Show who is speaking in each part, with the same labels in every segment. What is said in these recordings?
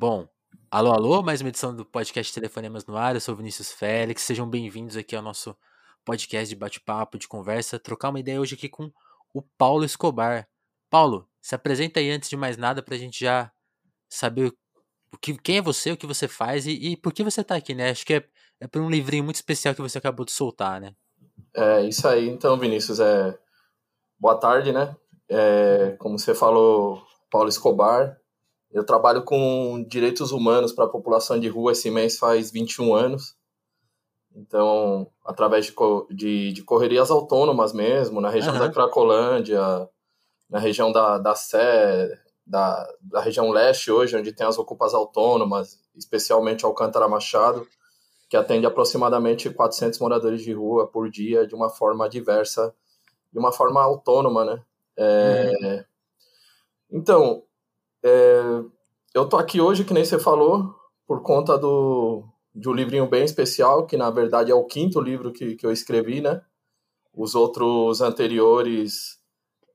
Speaker 1: Bom, alô, alô, mais uma edição do podcast Telefonemas no ar. Eu sou Vinícius Félix. Sejam bem-vindos aqui ao nosso podcast de bate-papo, de conversa, trocar uma ideia hoje aqui com o Paulo Escobar. Paulo, se apresenta aí antes de mais nada para a gente já saber o que, quem é você, o que você faz e, e por que você está aqui, né? Acho que é, é por um livrinho muito especial que você acabou de soltar, né?
Speaker 2: É isso aí, então, Vinícius. É... Boa tarde, né? É... Como você falou, Paulo Escobar, eu trabalho com direitos humanos para a população de rua esse mês faz 21 anos. Então, através de, de, de correrias autônomas mesmo, na região uhum. da Cracolândia, na região da, da Sé, da, da região leste hoje, onde tem as ocupas autônomas, especialmente Alcântara Machado, que atende aproximadamente 400 moradores de rua por dia, de uma forma diversa, de uma forma autônoma, né? É... Uhum. Então, é, eu tô aqui hoje, que nem você falou, por conta do, de um livrinho bem especial, que na verdade é o quinto livro que, que eu escrevi, né? Os outros anteriores,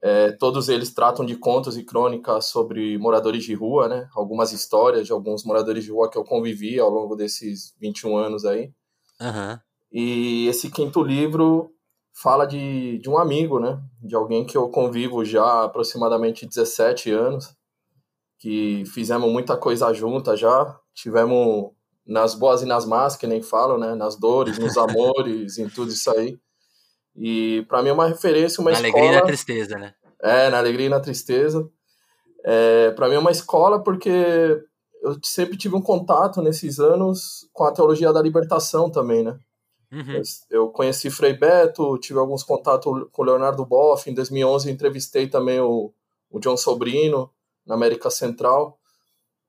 Speaker 2: é, todos eles tratam de contos e crônicas sobre moradores de rua, né? Algumas histórias de alguns moradores de rua que eu convivi ao longo desses 21 anos aí.
Speaker 1: Uhum.
Speaker 2: E esse quinto livro fala de, de um amigo, né? De alguém que eu convivo já há aproximadamente 17 anos que fizemos muita coisa junta já, tivemos nas boas e nas más, que nem falam, né? Nas dores, nos amores, em tudo isso aí. E para mim é uma referência, uma
Speaker 1: na
Speaker 2: escola.
Speaker 1: Na alegria e na tristeza, né?
Speaker 2: É, na alegria e na tristeza. É, para mim é uma escola porque eu sempre tive um contato nesses anos com a teologia da libertação também, né?
Speaker 1: Uhum.
Speaker 2: Eu conheci Frei Beto, tive alguns contatos com o Leonardo Boff. Em 2011 entrevistei também o, o John Sobrino na América Central.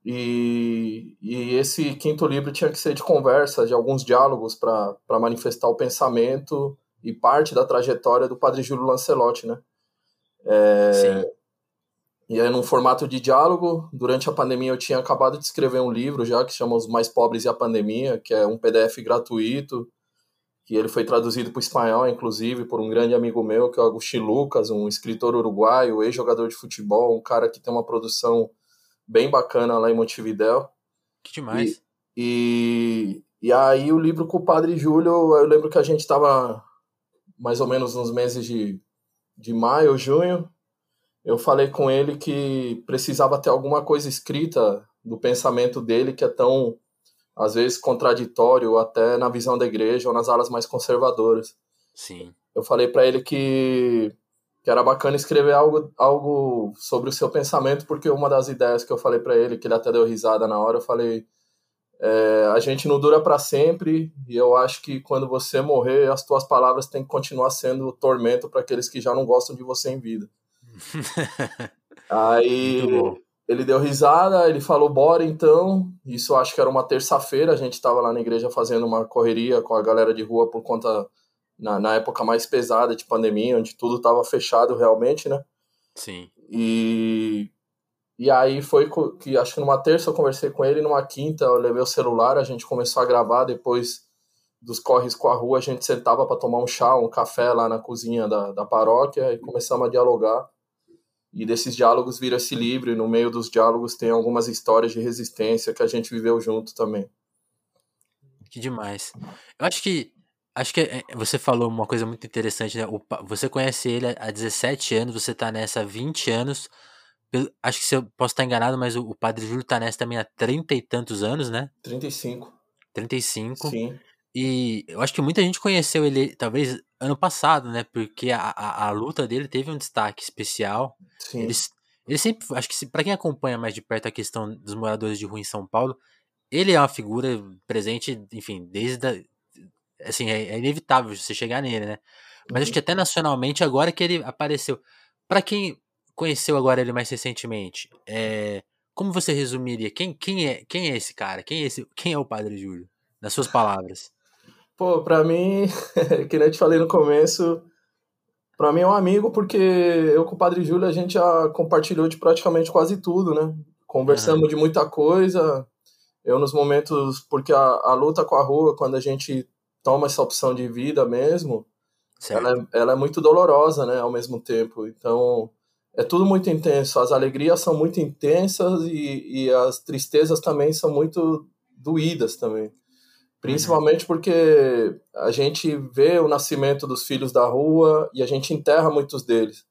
Speaker 2: E, e esse quinto livro tinha que ser de conversa, de alguns diálogos para manifestar o pensamento e parte da trajetória do padre Júlio Lancelotti, né? É,
Speaker 1: Sim.
Speaker 2: E aí, num formato de diálogo, durante a pandemia eu tinha acabado de escrever um livro já que chama Os Mais Pobres e a Pandemia, que é um PDF gratuito, que ele foi traduzido para o espanhol, inclusive, por um grande amigo meu, que é o Agustin Lucas, um escritor uruguaio, ex-jogador de futebol, um cara que tem uma produção bem bacana lá em Montevidéu.
Speaker 1: Que demais.
Speaker 2: E, e, e aí o livro com o Padre Júlio, eu lembro que a gente estava mais ou menos nos meses de, de maio, junho, eu falei com ele que precisava ter alguma coisa escrita do pensamento dele, que é tão às vezes contraditório até na visão da igreja ou nas alas mais conservadoras.
Speaker 1: Sim.
Speaker 2: Eu falei para ele que, que era bacana escrever algo, algo sobre o seu pensamento, porque uma das ideias que eu falei para ele, que ele até deu risada na hora, eu falei: é, a gente não dura para sempre, e eu acho que quando você morrer, as tuas palavras têm que continuar sendo tormento para aqueles que já não gostam de você em vida. Aí ele deu risada, ele falou, bora então. Isso acho que era uma terça-feira, a gente estava lá na igreja fazendo uma correria com a galera de rua por conta, na, na época mais pesada de pandemia, onde tudo estava fechado realmente, né?
Speaker 1: Sim.
Speaker 2: E, e aí foi que, acho que numa terça eu conversei com ele, numa quinta eu levei o celular, a gente começou a gravar, depois dos corres com a rua, a gente sentava para tomar um chá, um café lá na cozinha da, da paróquia e começamos a dialogar. E desses diálogos vira esse livro, e no meio dos diálogos tem algumas histórias de resistência que a gente viveu junto também.
Speaker 1: Que demais. Eu acho que acho que é, você falou uma coisa muito interessante, né? O, você conhece ele há 17 anos, você tá nessa há 20 anos. acho que se eu posso estar enganado, mas o, o Padre Júlio tá nessa também há 30 e tantos anos, né?
Speaker 2: 35.
Speaker 1: 35.
Speaker 2: Sim.
Speaker 1: E eu acho que muita gente conheceu ele, talvez, ano passado, né? Porque a, a, a luta dele teve um destaque especial.
Speaker 2: Sim.
Speaker 1: Ele, ele sempre, acho que para quem acompanha mais de perto a questão dos moradores de rua em São Paulo, ele é uma figura presente, enfim, desde. A, assim, é, é, inevitável você chegar nele, né? Mas uhum. acho que até nacionalmente, agora que ele apareceu. para quem conheceu agora ele mais recentemente, é, como você resumiria? Quem, quem, é, quem é esse cara? Quem é, esse, quem é o Padre Júlio? Nas suas palavras.
Speaker 2: Pô, pra mim, que nem eu te falei no começo, pra mim é um amigo porque eu com o Padre Júlio a gente já compartilhou de praticamente quase tudo, né? Conversamos uhum. de muita coisa. Eu nos momentos, porque a, a luta com a rua, quando a gente toma essa opção de vida mesmo, ela é, ela é, muito dolorosa, né, ao mesmo tempo. Então, é tudo muito intenso. As alegrias são muito intensas e, e as tristezas também são muito doídas também. Principalmente porque a gente vê o nascimento dos filhos da rua e a gente enterra muitos deles.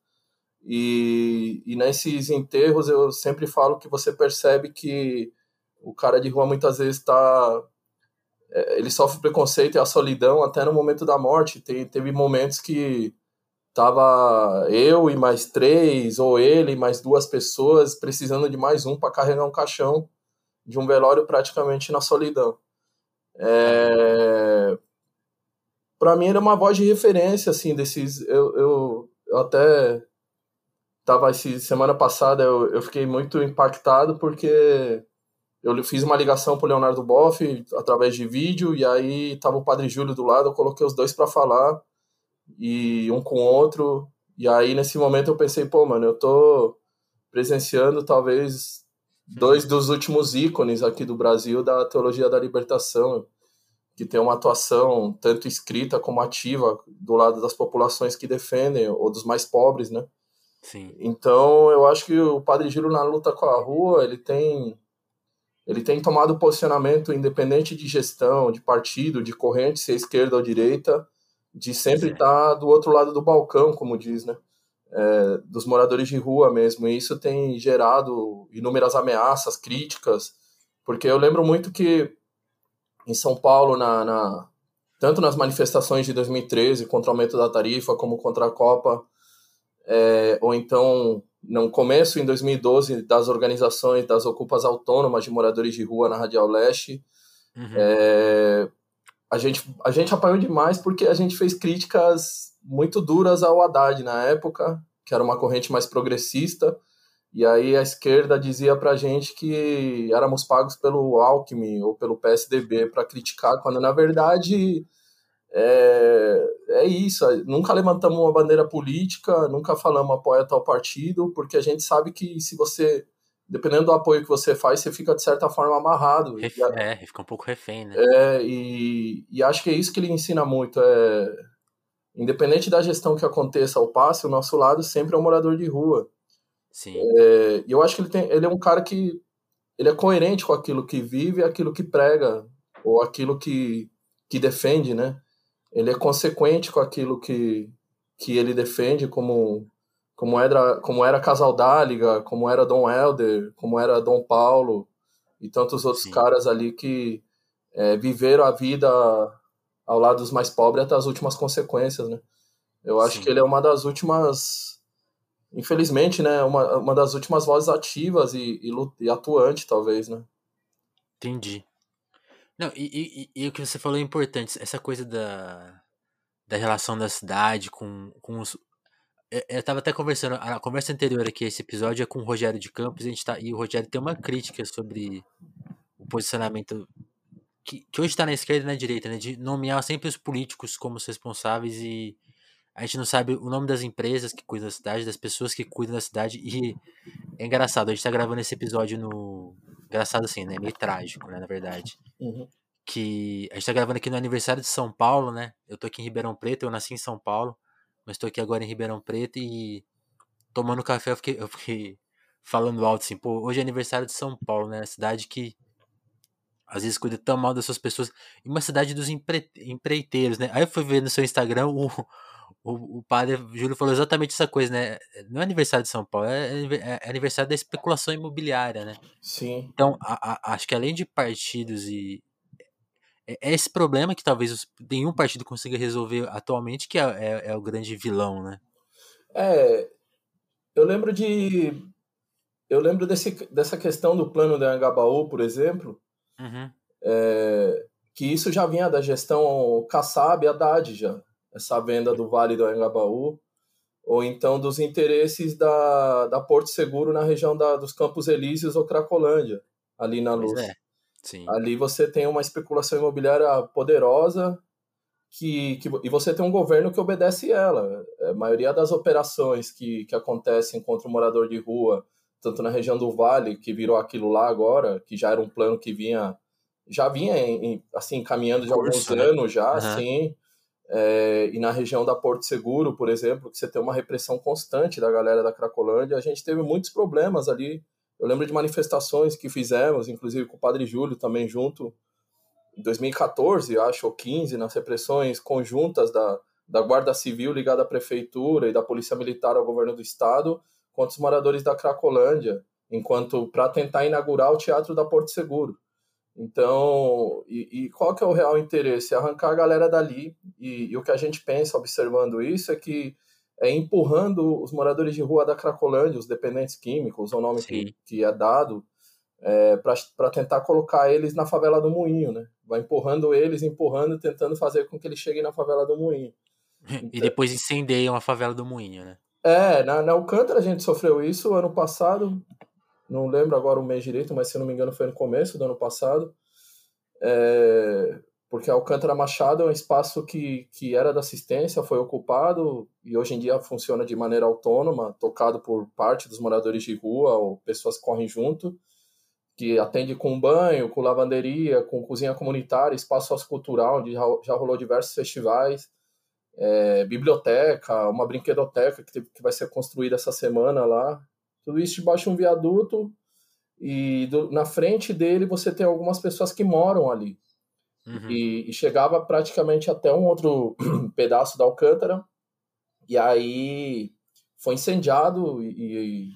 Speaker 2: E, e nesses enterros eu sempre falo que você percebe que o cara de rua muitas vezes está é, ele sofre preconceito e a solidão até no momento da morte. Tem, teve momentos que tava eu e mais três, ou ele e mais duas pessoas, precisando de mais um para carregar um caixão de um velório praticamente na solidão. É... Para mim, ele é uma voz de referência, assim, desses. Eu, eu, eu até tava esse, semana passada, eu, eu fiquei muito impactado porque eu fiz uma ligação pro Leonardo Boff através de vídeo, e aí tava o Padre Júlio do lado, eu coloquei os dois para falar e um com o outro. E aí, nesse momento, eu pensei, pô, mano, eu tô presenciando talvez dois dos últimos ícones aqui do Brasil da teologia da libertação, que tem uma atuação tanto escrita como ativa do lado das populações que defendem, ou dos mais pobres, né?
Speaker 1: Sim.
Speaker 2: Então, eu acho que o Padre Giro na luta com a rua, ele tem ele tem tomado posicionamento independente de gestão, de partido, de corrente, se é esquerda ou direita, de sempre estar tá do outro lado do balcão, como diz, né? É, dos moradores de rua mesmo. E isso tem gerado inúmeras ameaças, críticas, porque eu lembro muito que em São Paulo, na, na tanto nas manifestações de 2013 contra o aumento da tarifa, como contra a Copa, é, ou então no começo, em 2012, das organizações das ocupas autônomas de moradores de rua na Radial Leste, uhum. é, a gente, a gente apanhou demais porque a gente fez críticas muito duras ao Haddad na época, que era uma corrente mais progressista, e aí a esquerda dizia pra gente que éramos pagos pelo Alckmin ou pelo PSDB para criticar, quando na verdade é, é isso. Nunca levantamos uma bandeira política, nunca falamos apoia tal partido, porque a gente sabe que se você dependendo do apoio que você faz, você fica de certa forma amarrado.
Speaker 1: Ref, é, fica um pouco refém, né?
Speaker 2: É, e, e acho que é isso que ele ensina muito. É, independente da gestão que aconteça ao passe, o nosso lado sempre é um morador de rua.
Speaker 1: Sim.
Speaker 2: É, e eu acho que ele, tem, ele é um cara que ele é coerente com aquilo que vive, aquilo que prega, ou aquilo que, que defende, né? Ele é consequente com aquilo que, que ele defende como como era, como era Casal Dáliga, como era Dom Helder, como era Dom Paulo e tantos outros Sim. caras ali que é, viveram a vida ao lado dos mais pobres até as últimas consequências, né? Eu acho Sim. que ele é uma das últimas, infelizmente, né? Uma, uma das últimas vozes ativas e, e, e atuante, talvez, né?
Speaker 1: Entendi. Não, e, e, e, o que você falou é importante, essa coisa da, da relação da cidade com, com os, eu tava até conversando, a conversa anterior aqui, esse episódio é com o Rogério de Campos, a gente tá, e o Rogério tem uma crítica sobre o posicionamento que, que hoje está na esquerda e na direita, né? De nomear sempre os políticos como os responsáveis e a gente não sabe o nome das empresas que cuidam da cidade, das pessoas que cuidam da cidade. E é engraçado, a gente tá gravando esse episódio no. Engraçado assim, né? Meio trágico, né? Na verdade.
Speaker 2: Uhum.
Speaker 1: Que a gente tá gravando aqui no aniversário de São Paulo, né? Eu tô aqui em Ribeirão Preto, eu nasci em São Paulo. Mas estou aqui agora em Ribeirão Preto e tomando café eu fiquei, eu fiquei falando alto assim, pô, hoje é aniversário de São Paulo, né? Cidade que às vezes cuida tão mal das suas pessoas. E uma cidade dos empre, empreiteiros, né? Aí eu fui ver no seu Instagram, o, o, o padre Júlio falou exatamente essa coisa, né? Não é aniversário de São Paulo, é, é, é aniversário da especulação imobiliária, né?
Speaker 2: Sim.
Speaker 1: Então, a, a, acho que além de partidos e, é, é esse problema que talvez nenhum partido consiga resolver atualmente, que é, é, é, o grande vilão, né?
Speaker 2: É, eu lembro de. Eu lembro desse, dessa questão do plano da Angabaú, por exemplo,
Speaker 1: uhum.
Speaker 2: é, que isso já vinha da gestão Kassab e Haddad já, essa venda do Vale do Angabaú, ou então dos interesses da, da Porto Seguro na região da, dos Campos Elíseos ou Cracolândia, ali na Luz.
Speaker 1: É.
Speaker 2: Ali você tem uma especulação imobiliária poderosa que, que, e você tem um governo que obedece ela. A maioria das operações que, que acontecem contra o morador de rua, tanto na região do Vale, que virou aquilo lá agora, que já era um plano que vinha já vinha em, assim caminhando de alguns né? anos já, uhum. assim, É, e na região da Porto Seguro, por exemplo, que você tem uma repressão constante da galera da Cracolândia, a gente teve muitos problemas ali. Eu lembro de manifestações que fizemos, inclusive com o Padre Júlio também junto, em 2014, acho, ou 15, nas repressões conjuntas da, da Guarda Civil ligada à Prefeitura e da Polícia Militar ao Governo do Estado contra os moradores da Cracolândia, enquanto para tentar inaugurar o Teatro da Porto Seguro. Então, e, e, qual que é o real interesse? Arrancar a galera dali. E, e, o que a gente pensa observando isso é que é empurrando os moradores de rua da Cracolândia, os dependentes químicos, o nome que, que é dado, é, para tentar colocar eles na favela do Moinho, né? Vai empurrando eles, empurrando, tentando fazer com que eles cheguem na favela do Moinho.
Speaker 1: Então, e depois incendeiam a favela do Moinho, né?
Speaker 2: É, na, na Alcântara a gente sofreu isso ano passado, não lembro agora o mês direito, mas se não me engano foi no começo do ano passado, é, porque Alcântara Machado é um espaço que, que era da assistência, foi ocupado e hoje em dia funciona de maneira autônoma, tocado por parte dos moradores de rua ou pessoas que correm junto, que atende com banho, com lavanderia, com cozinha comunitária, espaço sociocultural, onde já rolou diversos festivais, é, biblioteca, uma brinquedoteca que, que vai ser construída essa semana lá, tudo isso debaixo de um viaduto e do, na frente dele você tem algumas pessoas que moram ali. Uhum. E, e, chegava praticamente até um outro pedaço da Alcântara. E aí foi incendiado e, e,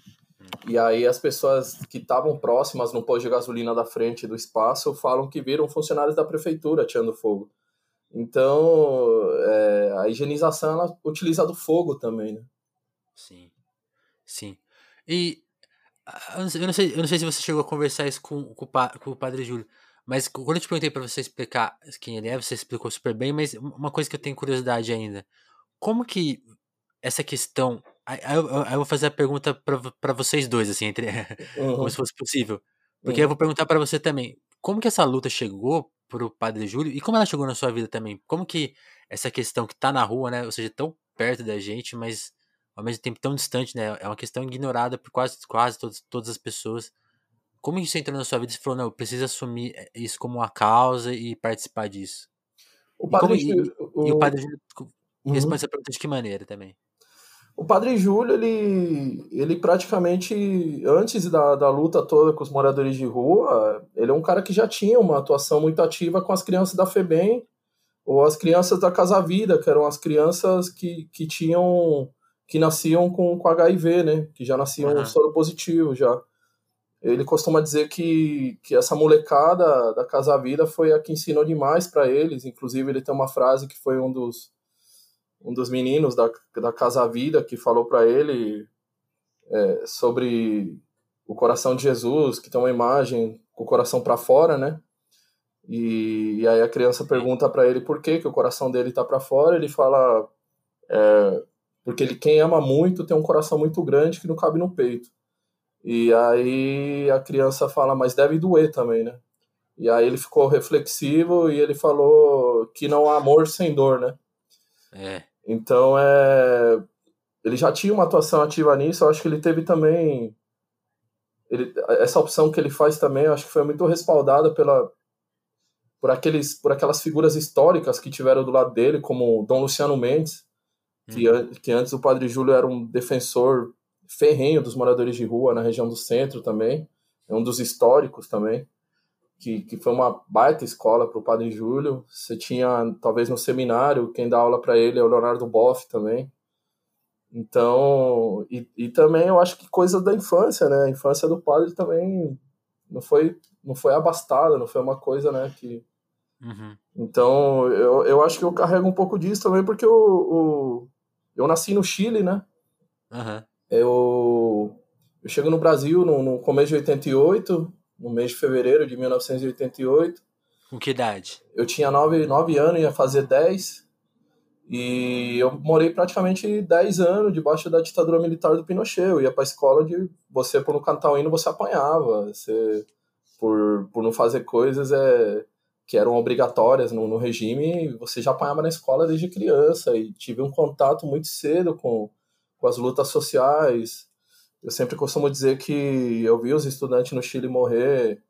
Speaker 2: e aí as pessoas que estavam próximas no posto de gasolina da frente do espaço falam que viram funcionários da prefeitura tirando fogo. Então, é, a higienização ela utiliza do fogo também, né?
Speaker 1: Sim, sim. E ah, eu não, sei, eu não, sei, eu se você chegou a conversar isso com, com, com o Padre Júlio, mas quando eu te perguntei para você explicar quem ele é, você explicou super bem, mas uma coisa que eu tenho curiosidade ainda. Como que essa questão. Aí eu, eu, vou fazer a pergunta para vocês dois, assim, entre, uhum. como se fosse possível. Porque uhum. eu vou perguntar para você também. Como que essa luta chegou pro Padre Júlio e como ela chegou na sua vida também? Como que essa questão que tá na rua, né? Ou seja, tão perto da gente, mas ao mesmo tempo tão distante, né? É uma questão ignorada por quase, quase todas, todas as pessoas. Como isso entrou na sua vida e você falou, não, eu preciso assumir eh, isso como uma causa e participar disso? O padre, e, como, e, o... e o padre Júlio uhum. responde essa pergunta de que maneira também?
Speaker 2: O padre Júlio, ele, ele praticamente, antes da, da luta toda com os moradores de rua, ele é um cara que já tinha uma atuação muito ativa com as crianças da FEBEM, ou as crianças da Casa Vida, que eram as crianças que, que tinham que nasciam com, com HIV, né? Que já nasciam uhum. soro positivo já. Ele costuma dizer que, que essa molecada da Casa Vida foi a que ensinou demais para eles. Inclusive, ele tem uma frase que foi um dos, um dos meninos da, da Casa Vida que falou para ele é, sobre o coração de Jesus, que tem uma imagem com o coração para fora, né? E, e, aí a criança pergunta para ele por que, que o coração dele tá para fora. Ele fala: é, porque ele, quem ama muito tem um coração muito grande que não cabe no peito. E aí a criança fala, mas deve doer também, né? E aí ele ficou reflexivo e ele falou que não há amor sem dor, né?
Speaker 1: É.
Speaker 2: Então é. Ele já tinha uma atuação ativa nisso, eu acho que ele teve também. Ele, essa opção que ele faz também, eu acho que foi muito respaldada pela, por, aqueles, por aquelas figuras históricas que tiveram do lado dele, como Dom Luciano Mendes, que, uhum. que antes o Padre Júlio era um defensor ferrenho dos moradores de rua na região do centro também, é um dos históricos também, que, que foi uma baita escola para o Padre Júlio. Você tinha, talvez no seminário, quem dá aula para ele é o Leonardo Boff também. Então, e, e também eu acho que coisa da infância, né? A infância do padre também não foi, não foi abastada, não foi uma coisa, né, que...
Speaker 1: Uhum.
Speaker 2: Então, eu, eu acho que eu carrego um pouco disso também, porque o, o eu nasci no Chile, né?
Speaker 1: Uhum.
Speaker 2: Eu, eu chego no Brasil no, no começo de 88, no mês de fevereiro de 1988.
Speaker 1: Com que idade?
Speaker 2: Eu tinha 9, 9 anos, ia fazer 10. E eu morei praticamente 10 anos debaixo da ditadura militar do Pinochet. Eu ia pra escola de você, por não cantar o hino, você apanhava. Você, por, por não fazer coisas é, que eram obrigatórias no, no regime, você já apanhava na escola desde criança e tive um contato muito cedo com, com as lutas sociais. Eu sempre costumo dizer que eu vi os estudantes no Chile morrer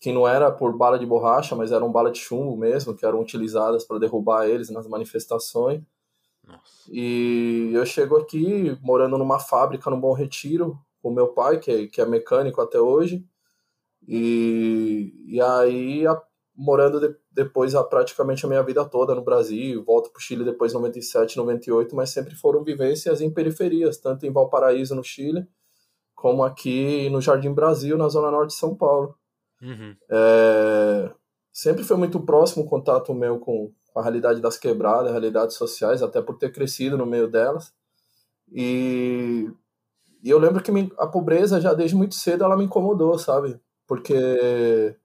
Speaker 2: que não era por bala de borracha, mas eram bala de chumbo mesmo, que eram utilizadas para derrubar eles nas manifestações. Nossa. E eu chego aqui morando numa fábrica no Bom Retiro com meu pai, que é, que é mecânico até hoje. E, e aí, a, morando de, depois a, praticamente a minha vida toda no Brasil, volto para o Chile depois 97, 98, mas sempre foram vivências em periferias, tanto em Valparaíso, no Chile, como aqui no Jardim Brasil, na Zona Norte de São Paulo. Uhum. É, sempre foi muito próximo o contato meu com, com a realidade das quebradas, realidades sociais, até por ter crescido no meio delas. E, e eu lembro que me, a pobreza já desde muito cedo ela me incomodou, sabe? Porque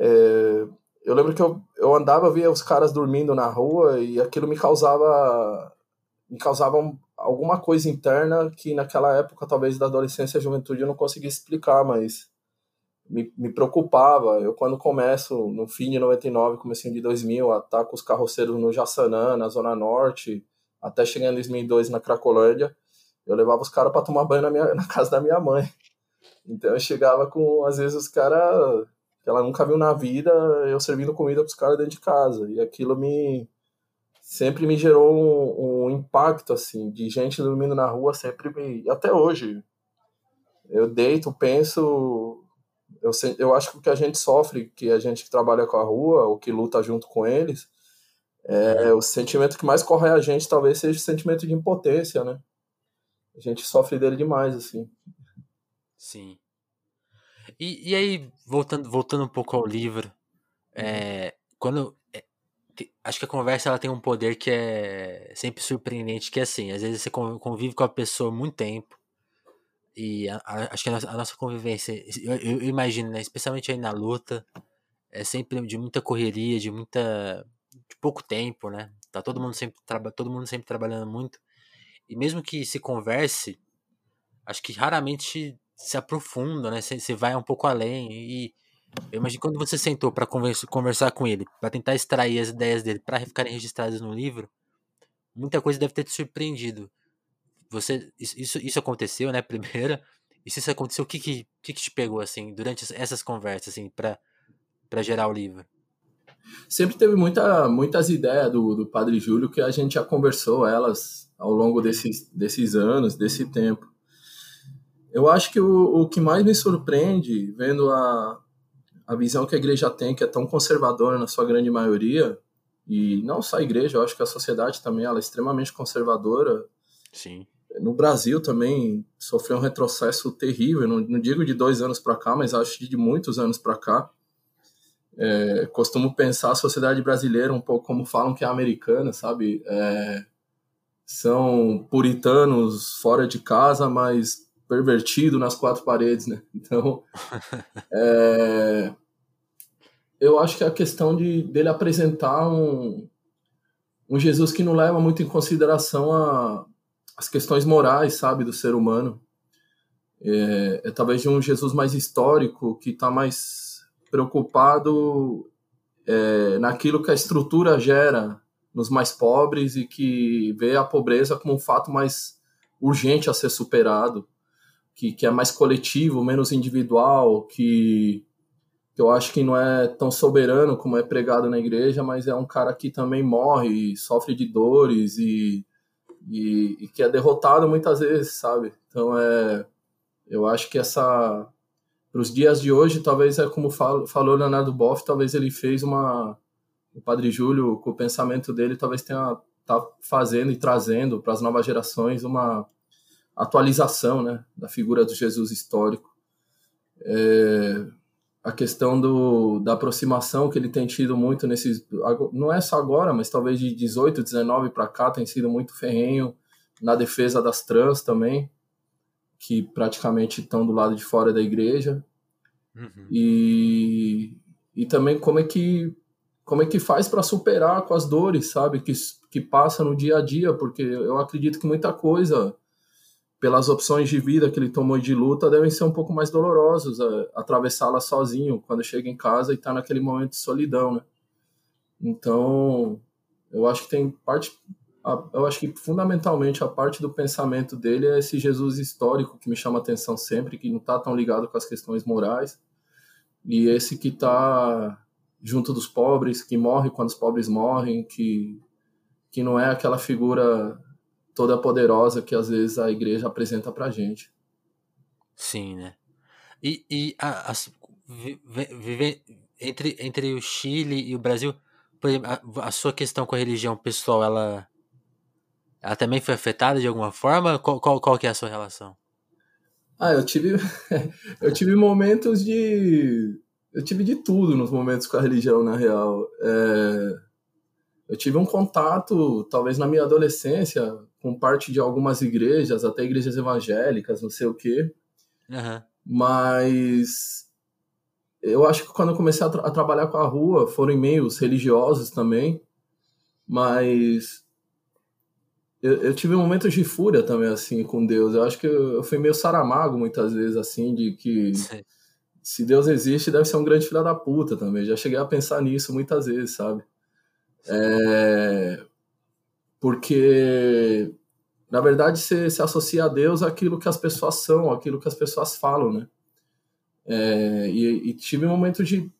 Speaker 2: é, eu lembro que eu, eu andava, via os caras dormindo na rua e aquilo me causava me causava alguma coisa interna que naquela época, talvez da adolescência e juventude, eu não conseguia explicar, mas me, me preocupava. Eu, quando começo, no fim de 99, comecinho de 2000, a estar com os carroceiros no Jaçanã, na Zona Norte, até chegar em 2002 na Cracolândia, eu levava os caras para tomar banho na, minha, na casa da minha mãe. Então eu chegava com, às vezes, os caras que ela nunca viu na vida, eu servindo comida para os caras dentro de casa. E aquilo me sempre me gerou um, um, impacto, assim, de gente dormindo na rua, sempre me. Até hoje. Eu deito, penso, eu, eu acho que o que a gente sofre, que a gente que trabalha com a rua, ou que luta junto com eles, é, o sentimento que mais corre a gente talvez seja o sentimento de impotência, né? A gente sofre dele demais, assim.
Speaker 1: Sim. E, e aí, voltando, voltando um pouco ao livro, é, quando. É, acho que a conversa ela tem um poder que é sempre surpreendente, que é assim, às vezes você convive com a pessoa muito tempo, e a, a, acho que a nossa, a nossa convivência, eu, eu, imagino, né, especialmente aí na luta, é sempre de muita correria, de muita. de pouco tempo, né? Tá todo mundo sempre, todo mundo sempre trabalhando muito. E mesmo que se converse, acho que raramente se aprofunda, né? Você vai um pouco além. E eu imagino quando você sentou para conversa, conversar com ele, para tentar extrair as ideias dele para ficarem registradas no livro, muita coisa deve ter te surpreendido. Você isso, isso aconteceu, né? Primeiro. E se isso aconteceu, o que que, que, te pegou assim durante essas conversas assim para gerar o livro?
Speaker 2: Sempre teve muita, muitas ideias do, do Padre Júlio que a gente já conversou elas ao longo desses, desses anos, desse tempo. Eu acho que o, o que mais me surpreende, vendo a, a visão que a igreja tem, que é tão conservadora na sua grande maioria, e não só a igreja, eu acho que a sociedade também ela é extremamente conservadora.
Speaker 1: Sim
Speaker 2: no Brasil também sofreu um retrocesso terrível, não, não digo de dois anos para cá, mas acho de muitos anos para cá. É, costumo pensar a sociedade brasileira um pouco como falam que é americana, sabe? É, são puritanos fora de casa, mas pervertido nas quatro paredes, né? Então, é, eu acho que a questão de dele apresentar um, um Jesus que não leva muito em consideração a, as questões morais, sabe, do ser humano. É, é talvez de um Jesus mais histórico, que está mais preocupado é, naquilo que a estrutura gera nos mais pobres e que vê a pobreza como um fato mais urgente a ser superado, que, que é mais coletivo, menos individual, que, que eu acho que não é tão soberano como é pregado na igreja, mas é um cara que também morre, sofre de dores e e, e que é derrotado muitas vezes, sabe? Então é, eu acho que essa para os dias de hoje, talvez é como falo, falou Leonardo Boff, talvez ele fez uma o Padre Júlio com o pensamento dele, talvez tenha tá fazendo e trazendo para as novas gerações uma atualização, né, da figura do Jesus histórico. É, a questão do, da aproximação que ele tem tido muito nesses. Não é só agora, mas talvez de 18, 19 para cá, tem sido muito ferrenho na defesa das trans também, que praticamente estão do lado de fora da igreja. Uhum. E, e também como é que como é que faz para superar com as dores, sabe, que, que passa no dia a dia, porque eu acredito que muita coisa pelas opções de vida que ele tomou de luta, devem ser um pouco mais dolorosos, é, atravessá-la sozinho quando chega em casa e está naquele momento de solidão, né? Então, eu acho que tem parte, eu acho que fundamentalmente a parte do pensamento dele é esse Jesus histórico que me chama atenção sempre, que não está tão ligado com as questões morais. e esse que está junto dos pobres, que morre quando os pobres morrem, que, que não é aquela figura toda poderosa que às vezes a igreja apresenta para gente.
Speaker 1: Sim, né? E, e a, a, viver entre, entre o Chile e o Brasil, a, a, sua questão com a religião pessoal, ela, ela também foi afetada de alguma forma? Qual, qual, qual que é a sua relação?
Speaker 2: Ah, eu tive, eu tive momentos de. Eu tive de tudo nos momentos com a religião, na real. É, eu tive um contato, talvez na minha adolescência, com parte de algumas igrejas, até igrejas evangélicas, não sei o quê.
Speaker 1: Uhum.
Speaker 2: Mas eu acho que quando eu comecei a, tra a trabalhar com a rua, foram meios religiosos também. Mas eu, eu, tive momentos de fúria também, assim, com Deus. Eu acho que eu, eu fui meio saramago muitas vezes, assim, de que Sim. se Deus existe, deve ser um grande filho da puta também. Já cheguei a pensar nisso muitas vezes, sabe? É... Porque, na verdade, você se associa a Deus aquilo que as pessoas são, aquilo que as pessoas falam, né? É... E, e tive momentos de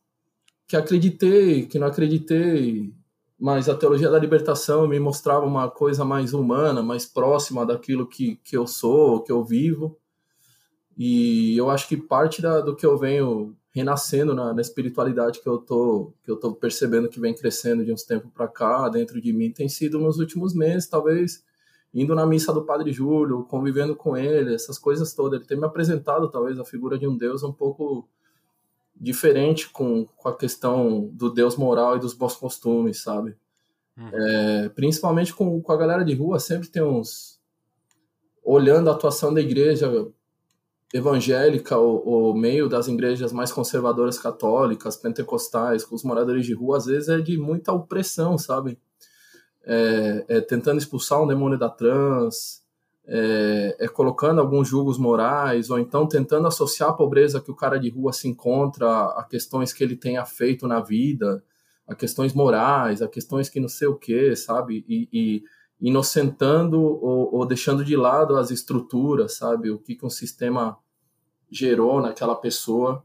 Speaker 2: que acreditei, que não acreditei, mas a teologia da libertação me mostrava uma coisa mais humana, mais próxima daquilo que, que eu sou, que eu vivo. E eu acho que parte da, do que eu venho renascendo na, na, espiritualidade que eu tô que eu tô percebendo que vem crescendo de uns tempos para cá dentro de mim tem sido nos últimos meses, talvez indo na missa do Padre Júlio, convivendo com ele, essas coisas todas. Ele tem me apresentado talvez a figura de um Deus um pouco diferente com, com a questão do Deus moral e dos bons costumes, sabe? Uhum. É, principalmente com, com a galera de rua, sempre tem uns. Olhando a atuação da igreja evangélica, o, meio das igrejas mais conservadoras católicas, pentecostais, com os moradores de rua, às vezes é de muita opressão, sabe? É, é tentando expulsar um demônio da trans, é, é, colocando alguns julgos morais, ou então tentando associar a pobreza que o cara de rua se encontra a questões que ele tenha feito na vida, a questões morais, a questões que não sei o que, sabe? E, e inocentando ou, ou, deixando de lado as estruturas, sabe? O que, que um sistema gerou naquela pessoa.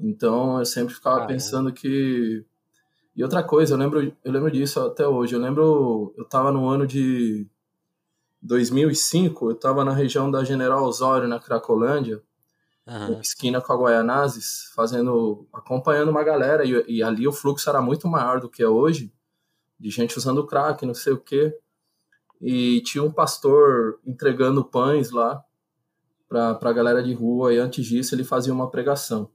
Speaker 2: Então eu sempre ficava ah, pensando é. que. E outra coisa, eu lembro, eu lembro disso até hoje. Eu lembro, eu estava no ano de 2005, eu estava na região da General Osório, na Cracolândia, uhum. esquina com a Guaianazes, fazendo, acompanhando uma galera, e, e, ali o fluxo era muito maior do que é hoje, de gente usando crack, não sei o quê, e tinha um pastor entregando pães lá para a galera de rua, e antes disso ele fazia uma pregação.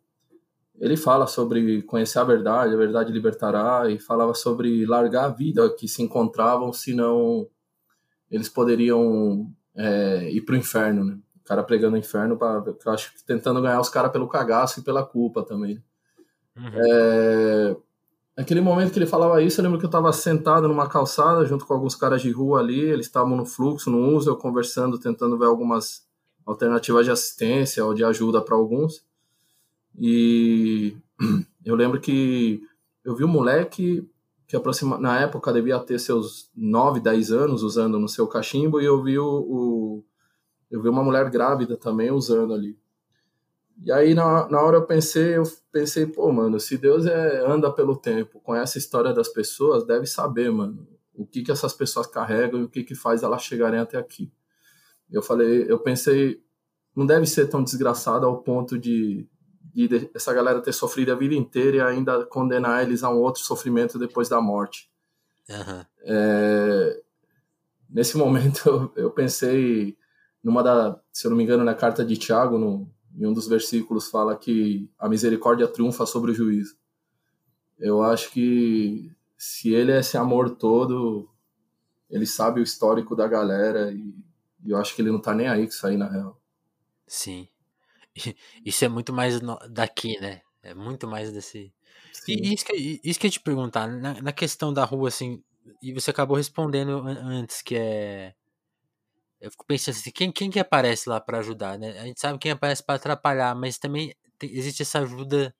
Speaker 2: Ele fala sobre conhecer a verdade, a verdade libertará, e falava sobre largar a vida que se encontravam se não eles poderiam é, ir pro inferno, né? O cara pregando o inferno, pra, eu acho que tentando ganhar os caras pelo cagaço e pela culpa também. Uhum. É, naquele momento que ele falava isso, eu lembro que eu estava sentado numa calçada junto com alguns caras de rua ali, eles estavam no fluxo, no uso, eu conversando, tentando ver algumas alternativas de assistência ou de ajuda para alguns. E eu lembro que eu vi um moleque que aproxima, na época devia ter seus 9, 10 anos usando no seu cachimbo, e eu vi o, o eu vi uma mulher grávida também usando ali. E aí na, na hora eu pensei, eu pensei, pô, mano, se Deus é, anda pelo tempo, conhece a história das pessoas, deve saber, mano, o que que essas pessoas carregam e o que que faz elas chegarem até aqui. Eu falei, eu pensei, não deve ser tão desgraçado ao ponto de de essa galera ter sofrido a vida inteira e ainda condenar eles a um outro sofrimento depois da morte.
Speaker 1: Uhum.
Speaker 2: É, nesse momento eu, eu, pensei numa da, se eu não me engano, na carta de Tiago, no, em um dos versículos fala que a misericórdia triunfa sobre o juízo. Eu acho que se ele é esse amor todo, ele sabe o histórico da galera e, e eu acho que ele não tá nem aí com isso aí na real.
Speaker 1: Sim. Isso é muito mais daqui, né? É muito mais desse. E isso que, isso que eu ia te perguntar, na, na questão da rua, assim, e você acabou respondendo antes, que é. Eu fico pensando assim, quem, quem que aparece lá para ajudar, né? A gente sabe quem aparece para atrapalhar, mas também tem, existe essa ajuda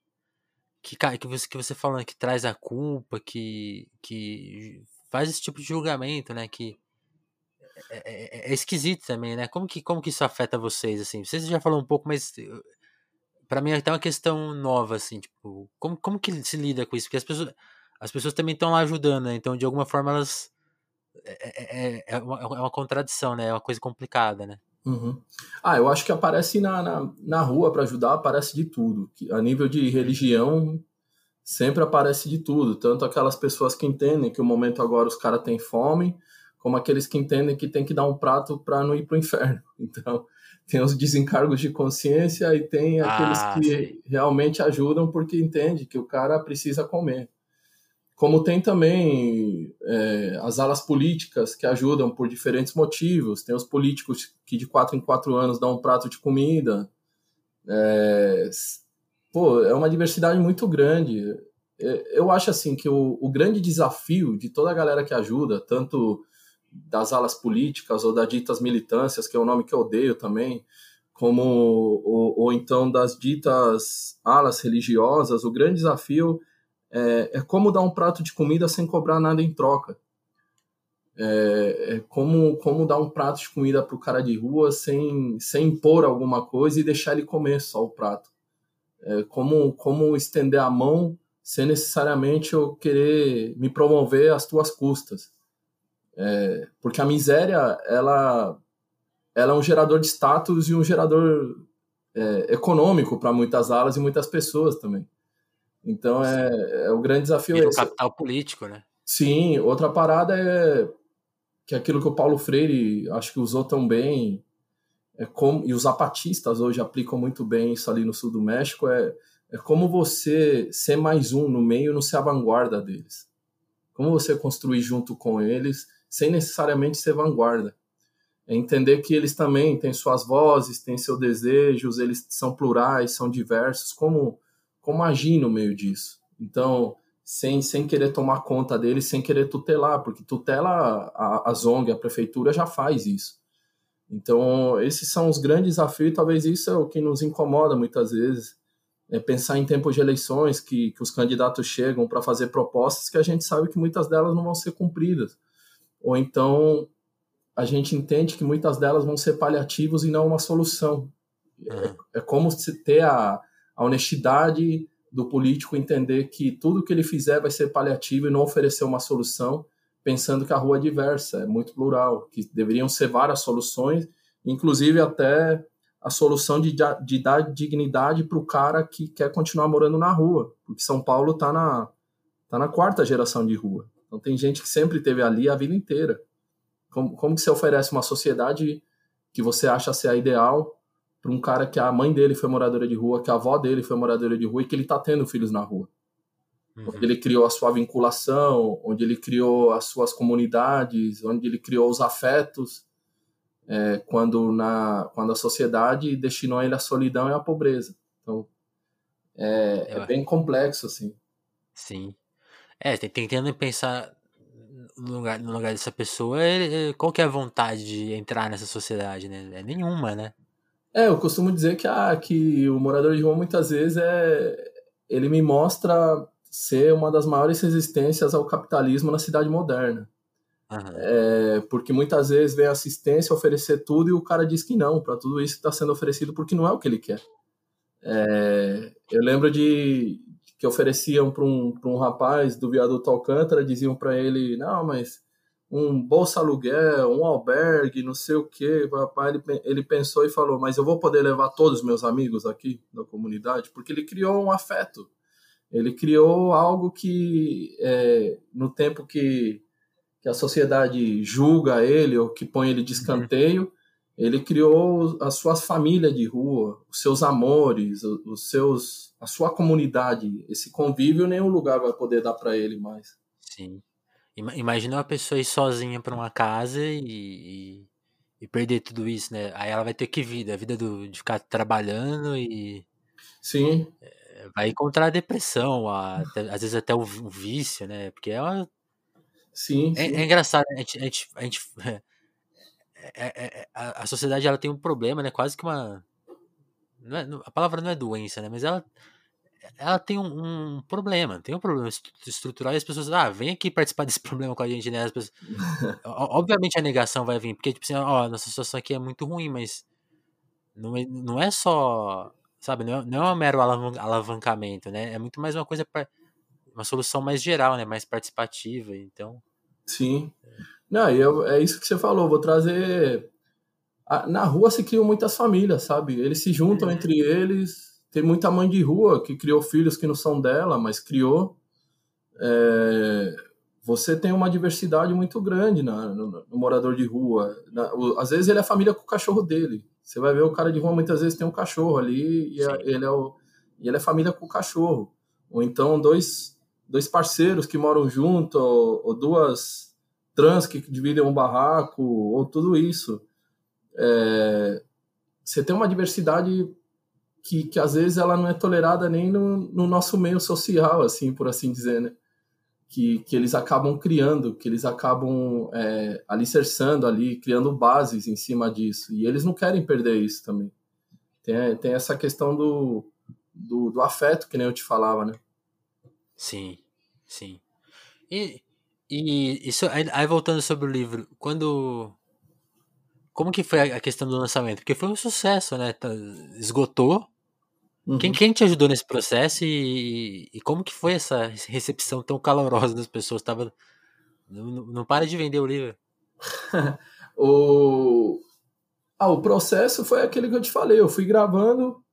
Speaker 1: que, que, você, que você falando, que traz a culpa, que, que faz esse tipo de julgamento, né? Que é, é, é, esquisito também, né? Como que, como que isso afeta vocês, assim? Vocês já falou um pouco, mas para mim é até uma questão nova, assim, tipo, como, como que se lida com isso? Porque as pessoas, as pessoas também estão lá ajudando, né? Então, de alguma forma, elas. É, é, é, uma, é uma contradição, né? É uma coisa complicada, né?
Speaker 2: Uhum. Ah, eu acho que aparece na, na, na rua para ajudar, aparece de tudo. A nível de religião, sempre aparece de tudo. Tanto aquelas pessoas que entendem que o momento agora os caras têm fome, como aqueles que entendem que tem que dar um prato para não ir para o inferno. Então, tem os desencargos de consciência e tem aqueles ah, que sim. realmente ajudam porque entende que o cara precisa comer. Como tem também é, as alas políticas que ajudam por diferentes motivos. Tem os políticos que de quatro em quatro anos dão um prato de comida. É, pô, é uma diversidade muito grande. É, eu acho assim que o, o grande desafio de toda a galera que ajuda, tanto das alas políticas ou das ditas militâncias, que é o nome que eu odeio também, como ou, ou então das ditas alas religiosas, o grande desafio é, é, como dar um prato de comida sem cobrar nada em troca. É, é como, como dar um prato de comida para o cara de rua sem, sem impor alguma coisa e deixar ele comer só o prato. É, como, como estender a mão sem necessariamente eu querer me promover às tuas custas. É, porque a miséria, ela, ela é um gerador de status e um gerador é, econômico para muitas alas e muitas pessoas também. Então é, é o grande desafio.
Speaker 1: E o capital político, né?
Speaker 2: Sim, outra parada é que aquilo que o Paulo Freire acho que usou tão bem, é como, e os zapatistas hoje aplicam muito bem isso ali no sul do México, é, é como você ser mais um no meio e não ser a vanguarda deles. Como você construir junto com eles sem necessariamente ser vanguarda. É entender que eles também têm suas vozes, têm seus desejos, eles são plurais, são diversos, como, como agir no meio disso. Então, sem, sem querer tomar conta deles, sem querer tutelar, porque tutela a, a ZONG, a prefeitura já faz isso. Então, esses são os grandes desafios, talvez isso é o que nos incomoda muitas vezes, é pensar em tempos de eleições que, que os candidatos chegam para fazer propostas que a gente sabe que muitas delas não vão ser cumpridas ou então a gente entende que muitas delas vão ser paliativos e não uma solução. Uhum. É, é, como se ter a, a honestidade do político entender que tudo que ele fizer vai ser paliativo e não oferecer uma solução, pensando que a rua é diversa, é muito plural, que deveriam ser várias soluções, inclusive até a solução de, de dar dignidade para o cara que quer continuar morando na rua, porque São Paulo está na, tá na quarta geração de rua. Então tem gente que sempre teve ali a vida inteira. Como, como que você oferece uma sociedade que você acha ser a ideal para um cara que a mãe dele foi moradora de rua, que a avó dele foi moradora de rua e que ele está tendo filhos na rua? Uhum. Onde ele criou a sua vinculação, onde ele criou as suas comunidades, onde ele criou os afetos, é, quando, na, quando a sociedade destinou ele à solidão e à pobreza. Então, é, é bem complexo, assim.
Speaker 1: Sim. É, tentando pensar no lugar, no lugar dessa pessoa, qual que é a vontade de entrar nessa sociedade, né? É nenhuma, né?
Speaker 2: É, eu costumo dizer que, ah, que o morador de rua muitas vezes é. Ele me mostra ser uma das maiores resistências ao capitalismo na cidade moderna. Uhum. É, porque muitas vezes vem assistência oferecer tudo e o cara diz que não, para tudo isso está sendo oferecido porque não é o que ele quer. É, eu lembro de, que ofereciam para um, um rapaz do viaduto Alcântara, diziam para ele, não, mas um bolsa aluguel, um albergue, não sei o que. Rapaz, ele, ele pensou e falou, mas eu vou poder levar todos os meus amigos aqui da comunidade? Porque ele criou um afeto. Ele criou algo que, é, no tempo que, que a sociedade julga ele ou que põe ele de escanteio, ele criou a sua família de rua, os seus amores, os seus, a sua comunidade. Esse convívio nenhum lugar vai poder dar para ele mais.
Speaker 1: Sim. Imagina uma pessoa ir sozinha para uma casa e, e, e, perder tudo isso, né? Aí ela vai ter que vida, a vida do, de ficar trabalhando e.
Speaker 2: Sim.
Speaker 1: É, vai encontrar a depressão, a, às vezes até o, vício, né? Porque é uma.
Speaker 2: Sim.
Speaker 1: É,
Speaker 2: sim.
Speaker 1: é engraçado, a gente, a gente, a gente é, é, é, a, sociedade ela tem um problema, né? Quase que uma. Não é, a palavra não é doença, né? Mas ela, ela tem um, um problema, tem um problema estrutural e as pessoas, ah, vem aqui participar desse problema com a gente, né? Pessoas, obviamente a negação vai vir, porque, tipo assim, ó, nossa situação aqui é muito ruim, mas não é, não é só sabe? Não é, não é um mero alavancamento, né? É muito mais uma coisa para uma solução mais geral, né? Mais participativa, então.
Speaker 2: Sim. Não, e eu, é isso que você falou. Vou trazer. Na rua se criam muitas famílias, sabe? Eles se juntam é. entre eles. Tem muita mãe de rua que criou filhos que não são dela, mas criou. É... Você tem uma diversidade muito grande na, no, no morador de rua. Na, o, às vezes ele é família com o cachorro dele. Você vai ver o cara de rua muitas vezes tem um cachorro ali e é, ele, é o, e ele é família com o cachorro. Ou então dois, dois parceiros que moram junto, ou, ou duas trans que dividem um barraco, ou tudo isso. É, você tem uma diversidade que, que às vezes ela não é tolerada nem no, no nosso meio social, assim, por assim dizer, né? Que, que eles acabam criando, que eles acabam é, alicerçando ali, criando bases em cima disso. E eles não querem perder isso também. Tem, tem essa questão do, do, do afeto, que nem eu te falava, né?
Speaker 1: Sim, sim. E, e isso, aí, voltando sobre o livro, quando como que foi a questão do lançamento? Porque foi um sucesso, né? Tá, esgotou. Uhum. Quem, quem te ajudou nesse processo e, e, como que foi essa recepção tão calorosa das pessoas? Tava, não, não para de vender o livro.
Speaker 2: o... Ah, o processo foi aquele que eu te falei. Eu fui gravando,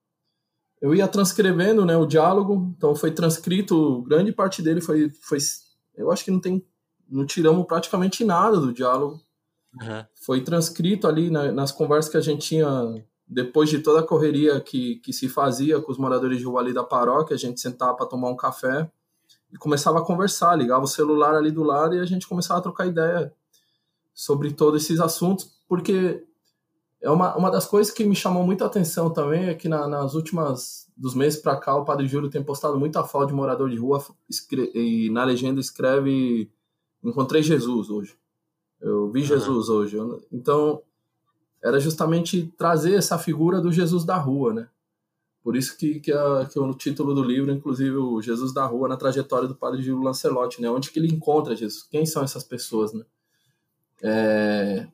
Speaker 2: eu ia transcrevendo né, o diálogo, então foi transcrito, grande parte dele foi, foi. Eu acho que não tem. Não tiramos praticamente nada do diálogo Uhum. Foi transcrito ali na, nas conversas que a gente tinha depois de toda a correria que, que se fazia com os moradores de rua ali da paróquia, a gente sentava para tomar um café e começava a conversar, ligava o celular ali do lado e a gente começava a trocar ideia sobre todos esses assuntos, porque é uma, uma das coisas que me chamou muita atenção também é que na, nas últimas dos meses para cá o Padre Júlio tem postado muita foto de morador de rua e na legenda escreve encontrei Jesus hoje. Eu vi Jesus uhum. hoje. Então, era justamente trazer essa figura do Jesus da rua, né? Por isso que, que, a, que o título do livro, inclusive, o Jesus da Rua na trajetória do padre Gil Lancelotti, né? Onde que ele encontra Jesus? Quem são essas pessoas, né? É...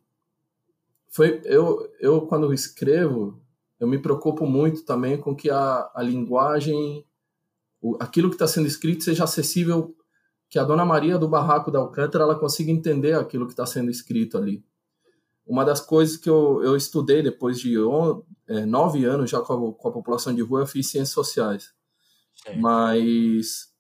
Speaker 2: Foi, eu, eu, quando escrevo, eu me preocupo muito também com que a, a linguagem, o, aquilo que está sendo escrito seja acessível que a Dona Maria do Barraco da Alcântara ela consiga entender aquilo que está sendo escrito ali. Uma das coisas que eu, eu estudei depois de on, é, nove anos já com a, com a, população de rua, eu fiz ciências sociais. Mas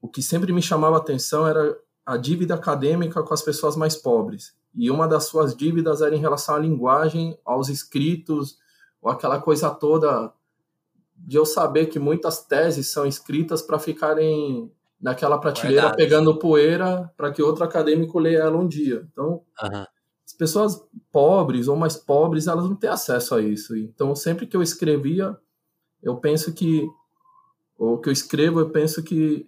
Speaker 2: o que sempre me chamava atenção era a dívida acadêmica com as pessoas mais pobres. E uma das suas dívidas era em relação à linguagem, aos escritos, ou aquela coisa toda de eu saber que muitas teses são escritas para ficarem naquela prateleira Verdade. pegando poeira para que outro acadêmico leia ela um dia. Então, uhum. As pessoas pobres ou mais pobres, elas não têm acesso a isso. Então, sempre que eu escrevia, eu penso que ou que eu escrevo, eu penso que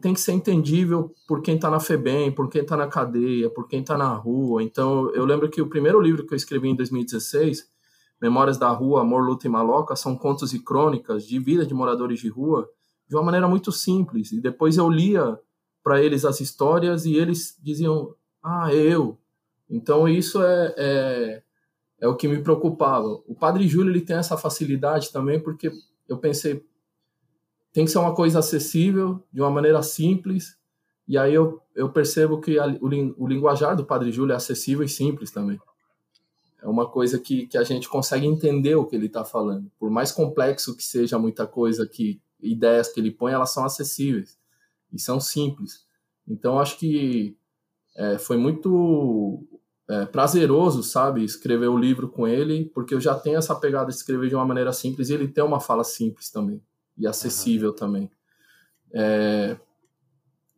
Speaker 2: tem que ser entendível por quem está na FEBEM, por quem está na cadeia, por quem está na rua. Então, eu lembro que o primeiro livro que eu escrevi em 2016, Memórias da Rua, Amor, Luta e Maloca, são contos e crônicas de vida de moradores de rua de uma maneira muito simples. E depois eu lia para eles as histórias e eles diziam: Ah, eu. Então isso é, é, é, o que me preocupava. O Padre Júlio ele tem essa facilidade também, porque eu pensei: tem que ser uma coisa acessível, de uma maneira simples. E aí eu, eu percebo que a, o, o linguajar do Padre Júlio é acessível e simples também. É uma coisa que, que a gente consegue entender o que ele está falando. Por mais complexo que seja muita coisa que ideias que ele põe, elas são acessíveis e são simples. Então, acho que é, foi muito é, prazeroso, sabe, escrever o livro com ele, porque eu já tenho essa pegada de escrever de uma maneira simples e ele tem uma fala simples também e acessível uhum. também. É,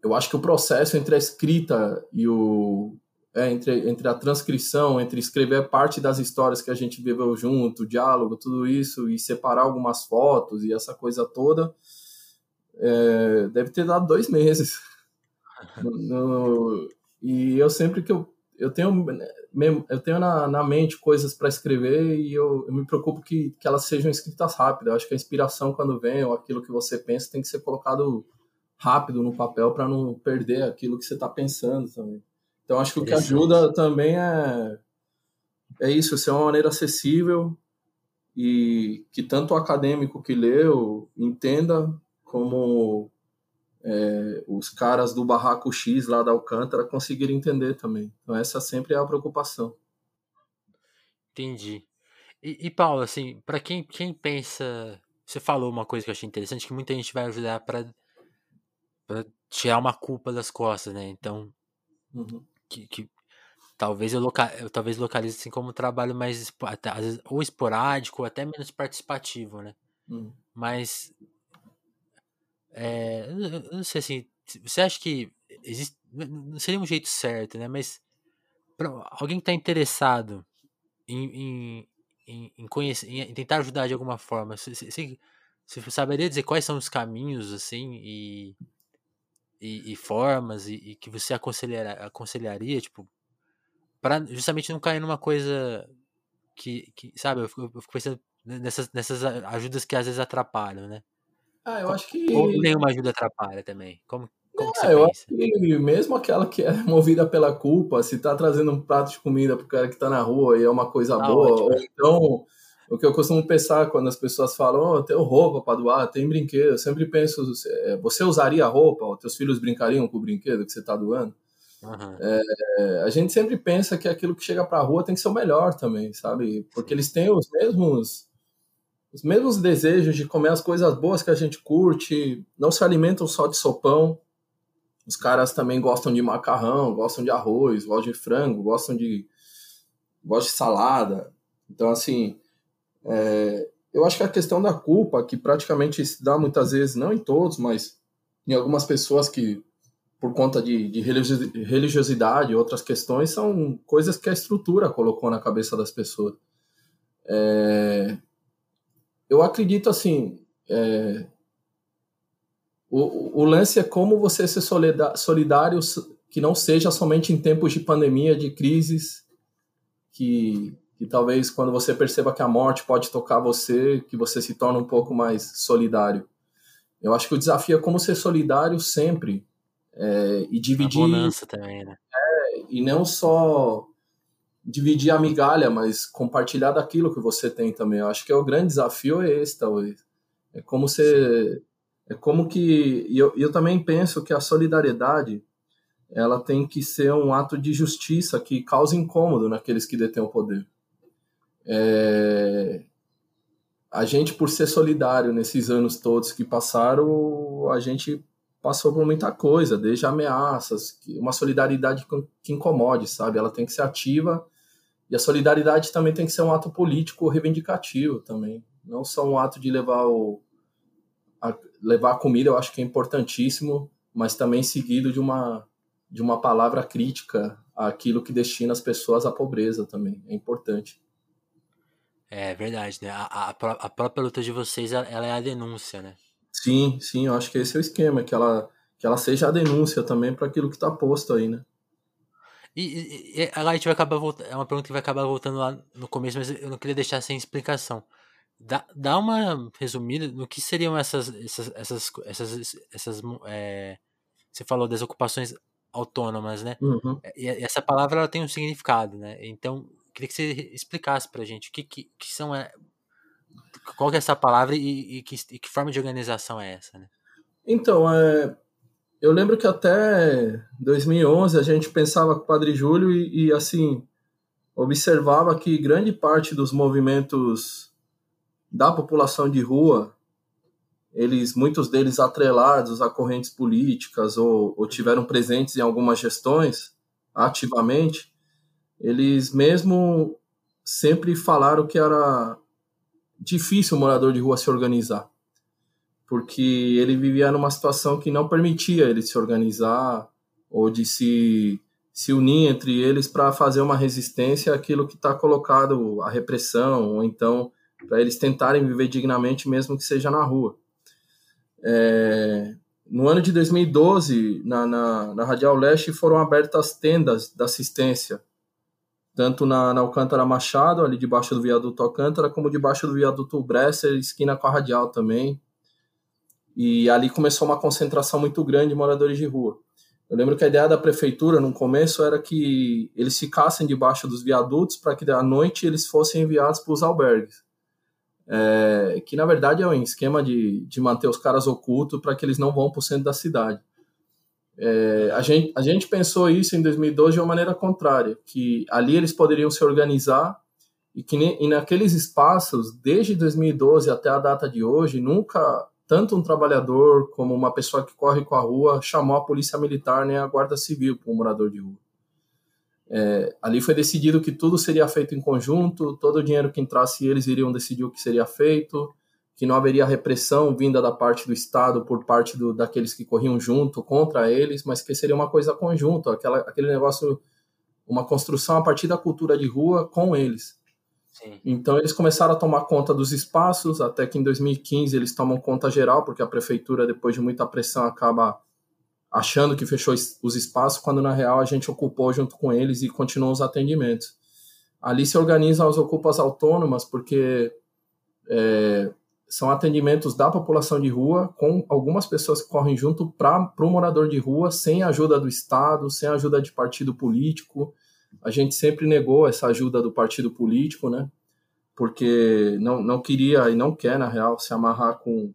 Speaker 2: eu acho que o processo entre a escrita e o, é, entre, entre a transcrição, entre escrever parte das histórias que a gente viveu junto, diálogo, tudo isso, e separar algumas fotos e essa coisa toda, é, deve ter dado dois meses. no, no, e eu sempre que eu, eu tenho, eu tenho na, na mente coisas para escrever e eu, eu, me preocupo que, que elas sejam escritas rápido. Eu acho que a inspiração, quando vem, ou aquilo que você pensa, tem que ser colocado rápido no papel para não perder aquilo que você está pensando também. Então acho que o que ajuda também é, é isso, ser uma maneira acessível e que tanto o acadêmico que leu entenda como é, os caras do barraco X lá da Alcântara conseguirem entender também. Então essa sempre é a preocupação.
Speaker 1: Entendi. E, e Paulo, assim, para quem, quem pensa, você falou uma coisa que eu achei interessante, que muita gente vai ajudar para tirar uma culpa das costas, né? Então, uhum. que, que, talvez eu, loca, eu talvez localize assim como um trabalho mais ou esporádico, ou até menos participativo, né? Uhum. Mas é, eu não sei assim, você acha que existe, não seria um jeito certo, né? Mas alguém que está interessado em, em, em, conhecer, em tentar ajudar de alguma forma, você, você, saberia dizer quais são os caminhos assim e, e, e formas e, e, que você aconselharia, aconselharia tipo, para justamente não cair numa coisa que, que sabe, eu fico, eu fico pensando nessas, nessas ajudas que às vezes atrapalham, né?
Speaker 2: Ah, eu acho que.
Speaker 1: Ou nenhuma ajuda atrapalha também. Como, como que você
Speaker 2: eu
Speaker 1: pensa?
Speaker 2: acho que mesmo aquela que é movida pela culpa, se tá trazendo um prato de comida pro cara que tá na rua e é uma coisa tá boa, ótimo. ou então. O que eu costumo pensar quando as pessoas falam, oh, tem roupa para doar, tem brinquedo, eu sempre penso, você usaria roupa, ou teus filhos brincariam com o brinquedo que você está doando? Uhum. É, a gente sempre pensa que aquilo que chega para a rua tem que ser o melhor também, sabe? Porque eles têm os mesmos os mesmos desejos de comer as coisas boas que a gente curte, não se alimentam só de sopão. Os caras também gostam de macarrão, gostam de arroz, gostam de frango, gostam de, gostam de salada. Então, assim, é, eu acho que a questão da culpa, que praticamente se dá muitas vezes, não em todos, mas em algumas pessoas que, por conta de, de religiosidade e outras questões, são coisas que a estrutura colocou na cabeça das pessoas. É, eu acredito assim, é, o, o, lance é como você ser solidário que não seja somente em tempos de pandemia, de crises, que, que talvez quando você perceba que a morte pode tocar você, que você se torna um pouco mais solidário. Eu acho que o desafio é como ser solidário sempre é, e dividir.
Speaker 1: A também, né?
Speaker 2: É, e não só dividir a migalha, mas compartilhar daquilo que você tem também. Eu acho que é o grande desafio é esse, talvez. É como você é como que e eu, eu também penso que a solidariedade ela tem que ser um ato de justiça que cause incômodo naqueles que detêm o poder. É, a gente, por ser solidário nesses anos todos que passaram, a gente passou por muita coisa, desde ameaças, uma solidariedade que incomode, sabe? Ela tem que ser ativa e a solidariedade também tem que ser um ato político reivindicativo também, não só um ato de levar o a, levar a comida, eu acho que é importantíssimo, mas também seguido de uma de uma palavra crítica àquilo que destina as pessoas à pobreza também, é importante.
Speaker 1: É verdade, né? A, a, a própria luta de vocês, ela é a denúncia, né?
Speaker 2: Sim, sim, eu acho que esse é o esquema, que ela, que ela seja a denúncia também para aquilo que está posto aí, né?
Speaker 1: E, e, e, a gente vai acabar voltando. É uma pergunta que vai acabar voltando lá no começo, mas eu não queria deixar sem explicação. Dá, dá uma resumida no que seriam essas. essas, essas, essas, essas é, você falou das ocupações autônomas, né?
Speaker 2: Uhum.
Speaker 1: E, essa palavra ela tem um significado, né? Então, queria que você explicasse pra gente o que, que, que são. É, qual que é essa palavra e, e, que, e que forma de organização é essa, né?
Speaker 2: Então, é, eu lembro que até 2011 a gente pensava com o Padre Júlio e, e, assim observava que grande parte dos movimentos da população de rua, eles muitos deles atrelados a correntes políticas ou, ou tiveram presentes em algumas gestões ativamente, eles mesmo sempre falaram que era difícil o morador de rua se organizar porque ele vivia numa situação que não permitia ele se organizar ou de se, se unir entre eles para fazer uma resistência àquilo que está colocado, a repressão, ou então para eles tentarem viver dignamente, mesmo que seja na rua. É, no ano de 2012, na, na, na Radial Leste, foram abertas tendas da assistência, tanto na, na Alcântara Machado, ali debaixo do viaduto Alcântara, como debaixo do viaduto Bresser, esquina com a Radial também, e ali começou uma concentração muito grande de moradores de rua. Eu lembro que a ideia da prefeitura no começo era que eles ficassem debaixo dos viadutos para que à noite eles fossem enviados para os albergues. é, que na verdade é um esquema de, de manter os caras ocultos para que eles não vão para o centro da cidade. É, a, gente, a gente pensou isso em 2012 de uma maneira contrária, que ali eles poderiam se organizar e que e naqueles espaços, desde 2012 até a data de hoje, nunca tanto um trabalhador como uma pessoa que corre com a rua chamou a polícia militar nem a guarda civil para um morador de rua. É, ali foi decidido que tudo seria feito em conjunto, todo o dinheiro que entrasse eles iriam decidir o que seria feito, que não haveria repressão vinda da parte do Estado por parte do, daqueles que corriam junto contra eles, mas que seria uma coisa conjunta, aquela, aquele negócio, uma construção a partir da cultura de rua com eles. Então eles começaram a tomar conta dos espaços, até que em 2015 eles tomam conta geral, porque a prefeitura, depois de muita pressão, acaba achando que fechou os espaços, quando na real a gente ocupou junto com eles e continuou os atendimentos. Ali se organizam as ocupas autônomas, porque é, são atendimentos da população de rua, com algumas pessoas que correm junto para o morador de rua, sem ajuda do Estado, sem ajuda de partido político. A gente sempre negou essa ajuda do partido político, né? Porque não, não queria e não quer, na real, se amarrar com,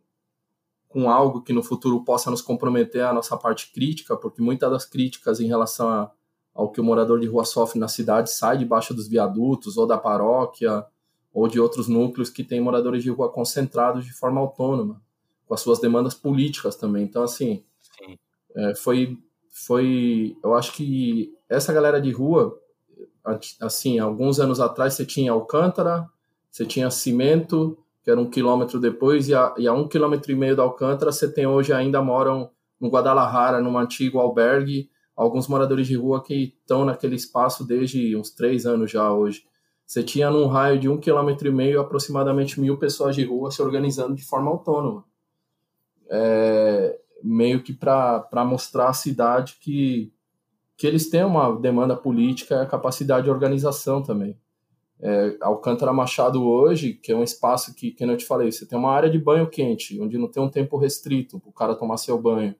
Speaker 2: com algo que no futuro possa nos comprometer a nossa parte crítica, porque muitas das críticas em relação a, ao que o morador de rua sofre na cidade sai debaixo dos viadutos ou da paróquia ou de outros núcleos que têm moradores de rua concentrados de forma autônoma, com as suas demandas políticas também. Então, assim, é, foi, foi. Eu acho que essa galera de rua, assim, alguns anos atrás você tinha Alcântara, você tinha Cimento, que era um quilômetro depois, e a, e a um quilômetro e meio da Alcântara você tem hoje ainda moram no Guadalajara, num antigo albergue, alguns moradores de rua que estão naquele espaço desde uns três anos já hoje. Você tinha num raio de um quilômetro e meio aproximadamente mil pessoas de rua se organizando de forma autônoma. É, meio que para mostrar à cidade que, que eles têm uma demanda política a capacidade de organização também. É, Alcântara Machado hoje, que é um espaço que, que eu te falei, você tem uma área de banho quente, onde não tem um tempo restrito para o cara tomar seu banho.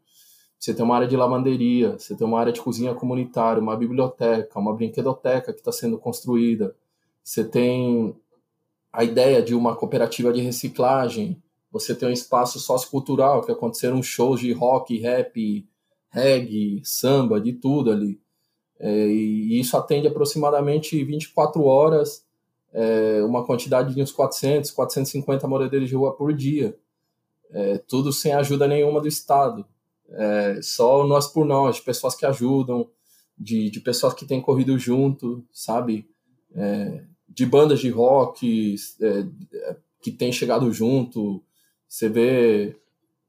Speaker 2: Você tem uma área de lavanderia, você tem uma área de cozinha comunitária, uma biblioteca, uma brinquedoteca que está sendo construída. Você tem a ideia de uma cooperativa de reciclagem. Você tem um espaço sociocultural, que aconteceram shows de rock, rap, reggae, samba, de tudo ali. É, e isso atende aproximadamente 24 horas é, uma quantidade de uns 400, 450 moradores de rua por dia. É, tudo sem ajuda nenhuma do Estado. É, só nós por nós, de pessoas que ajudam, de, de pessoas que têm corrido junto, sabe? É, de bandas de rock é, que têm chegado junto. Você vê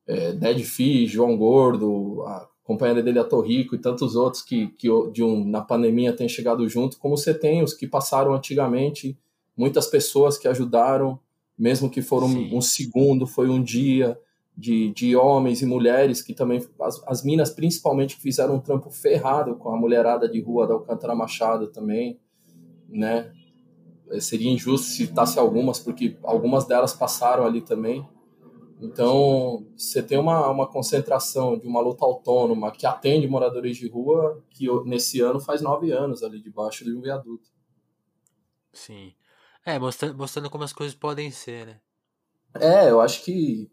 Speaker 2: Dead Fish, João Gordo, a companheira dele a Torrico e tantos outros que, que de um, na pandemia têm chegado junto, como você tem os que passaram antigamente muitas pessoas que ajudaram, mesmo que foram um, um, segundo, foi um dia, de, de homens e mulheres que também, as, as minas principalmente, que fizeram um trampo ferrado com a mulherada de rua da Alcântara Machado também, né? Eh, seria injusto citasse algumas, porque algumas delas passaram ali também. Então, você tem uma, uma concentração de uma luta autônoma que atende moradores de rua, que nesse ano faz nove anos ali debaixo de um viaduto.
Speaker 1: Sim. É, mostrando, mostrando como as coisas podem ser, né?
Speaker 2: É, eu acho que.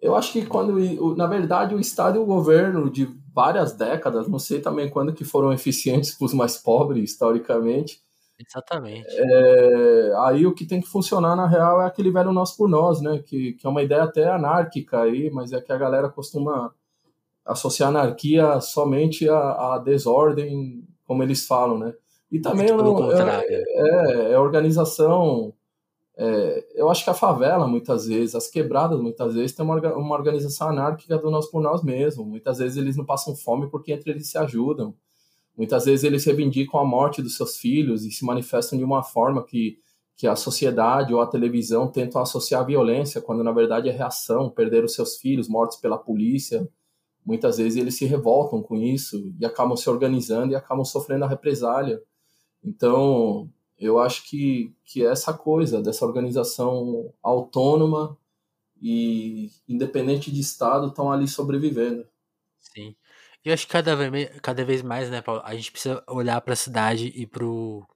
Speaker 2: Eu acho que quando. Na verdade, o Estado e o governo de várias décadas, não sei também quando que foram eficientes para os mais pobres, historicamente.
Speaker 1: Exatamente.
Speaker 2: É, aí o que tem que funcionar, na real, é aquele velho nós por nós, né? Que, que é uma ideia até anárquica aí, mas é que a galera costuma associar anarquia somente à, à desordem, como eles falam, né? E também não, é, é, é, organização. É, eu acho que a favela, muitas vezes, as quebradas, muitas vezes, tem uma, uma organização anárquica do nós por nós mesmos. Muitas vezes eles não passam fome porque entre eles se ajudam. Muitas vezes eles reivindicam a morte dos seus filhos e se manifestam de uma forma que, que a sociedade ou a televisão tentam associar a violência, quando na verdade é reação, perder os seus filhos mortos pela polícia. Muitas vezes eles se revoltam com isso e acabam se organizando e acabam sofrendo a represália. Então, eu acho que, que essa coisa dessa organização autônoma e independente de Estado estão ali sobrevivendo.
Speaker 1: Sim. Eu acho que cada vez, cada vez mais, né, Paulo, a gente precisa olhar para a cidade e pro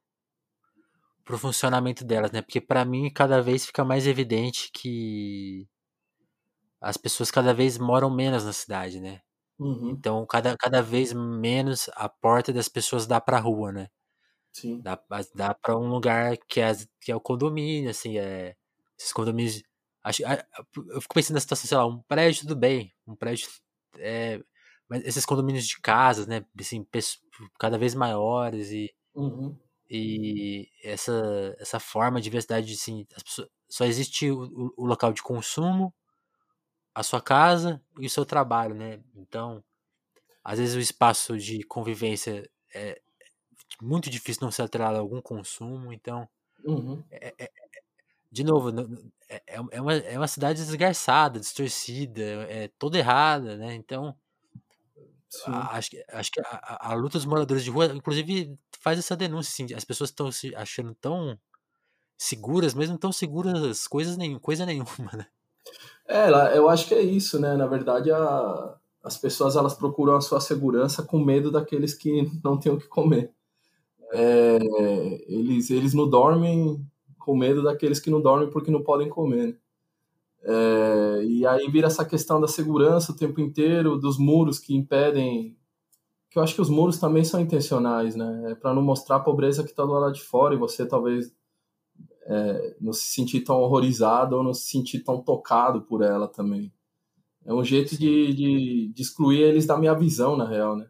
Speaker 1: pro funcionamento delas, né? Porque para mim cada vez fica mais evidente que as pessoas cada vez moram menos na cidade, né?
Speaker 2: Uhum.
Speaker 1: Então cada, cada vez menos a porta das pessoas dá pra rua, né?
Speaker 2: Sim.
Speaker 1: Dá, dá pra um lugar que é, que é o condomínio, assim, é. Esses condomínios. Acho, eu fico pensando na situação, sei lá, um prédio tudo bem. Um prédio. É, mas esses condomínios de casas, né? Assim, cada vez maiores e.
Speaker 2: Uhum.
Speaker 1: E essa, essa forma de diversidade, assim, pessoas, só existe o, o, local de consumo, a sua casa e o seu trabalho, né? Então, às vezes o espaço de convivência é muito difícil não ser atrelado a algum consumo, então.
Speaker 2: Uhum.
Speaker 1: É, é, de novo, é, é, uma, é uma cidade desgarçada, distorcida, é toda errada, né? Então, acho, acho que a, a, luta dos moradores de rua, inclusive, faz essa denúncia, assim, as pessoas estão se achando tão seguras, mesmo tão seguras coisas nenhum, coisa nenhuma, né?
Speaker 2: É, eu acho que é isso, né? Na verdade, a, as pessoas elas procuram a sua segurança com medo daqueles que não têm o que comer. É, eles, eles não dormem com medo daqueles que não dormem porque não podem comer. Né? É, e aí vira essa questão da segurança o tempo inteiro, dos muros que impedem. Que eu acho que os muros também são intencionais, né? É para não mostrar a pobreza que está do lado de fora e você talvez é, não se sentir tão horrorizado ou não se sentir tão tocado por ela também. É um jeito de, de, de excluir eles da minha visão, na real, né?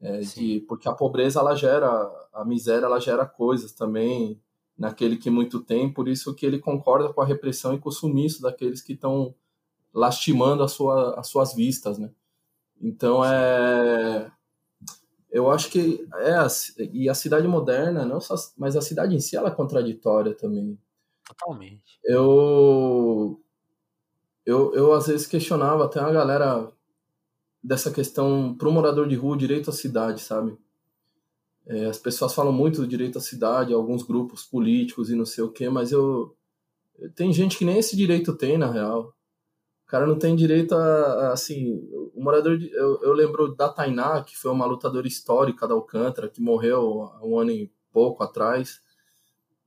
Speaker 2: É, de, porque a pobreza ela gera, a miséria ela gera coisas também naquele que muito tem, por isso que ele concorda com a repressão e com o sumiço daqueles que estão lastimando a sua, as suas vistas, né? Então é, eu acho que é e a cidade moderna, não só, mas a cidade em si ela é contraditória também.
Speaker 1: Totalmente.
Speaker 2: Eu eu, eu às vezes questionava até a galera dessa questão pro morador de rua direito à cidade, sabe? É, as pessoas falam muito do direito à cidade, alguns grupos políticos e não sei o quê, mas eu tem gente que nem esse direito tem na real. O cara não tem direito a, a assim, o morador de, eu, eu lembro da Tainá, que foi uma lutadora histórica da Alcântara, que morreu há um ano e pouco atrás,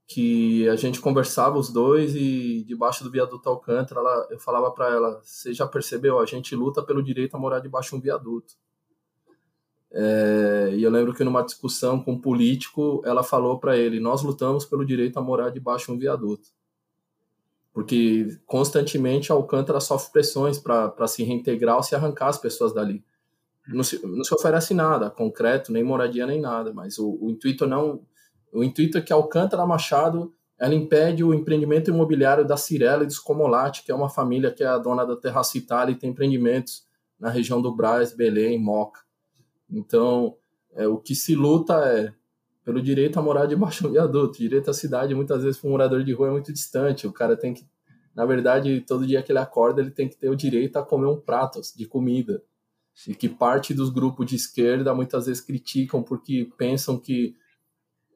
Speaker 2: que a gente conversava os dois e debaixo do viaduto Alcântara, ela, eu falava para ela, você já percebeu, a gente luta pelo direito a morar debaixo de um viaduto. É, e eu lembro que numa discussão com um político, ela falou para ele: Nós lutamos pelo direito a morar debaixo de um viaduto. Porque constantemente Alcântara sofre pressões para se reintegrar ou se arrancar as pessoas dali. Não se, não se oferece nada concreto, nem moradia, nem nada, mas o, o intuito não. O intuito é que Alcântara Machado ela impede o empreendimento imobiliário da Cirela e dos Comolati, que é uma família que é a dona da Terraça Itália e tem empreendimentos na região do Brás, Belém, Moca. Então, é, o que se luta é pelo direito a morar debaixo de um viaduto. Direito à cidade, muitas vezes, para um morador de rua é muito distante. O cara tem que, na verdade, todo dia que ele acorda, ele tem que ter o direito a comer um prato de comida. E que parte dos grupos de esquerda muitas vezes criticam porque pensam que.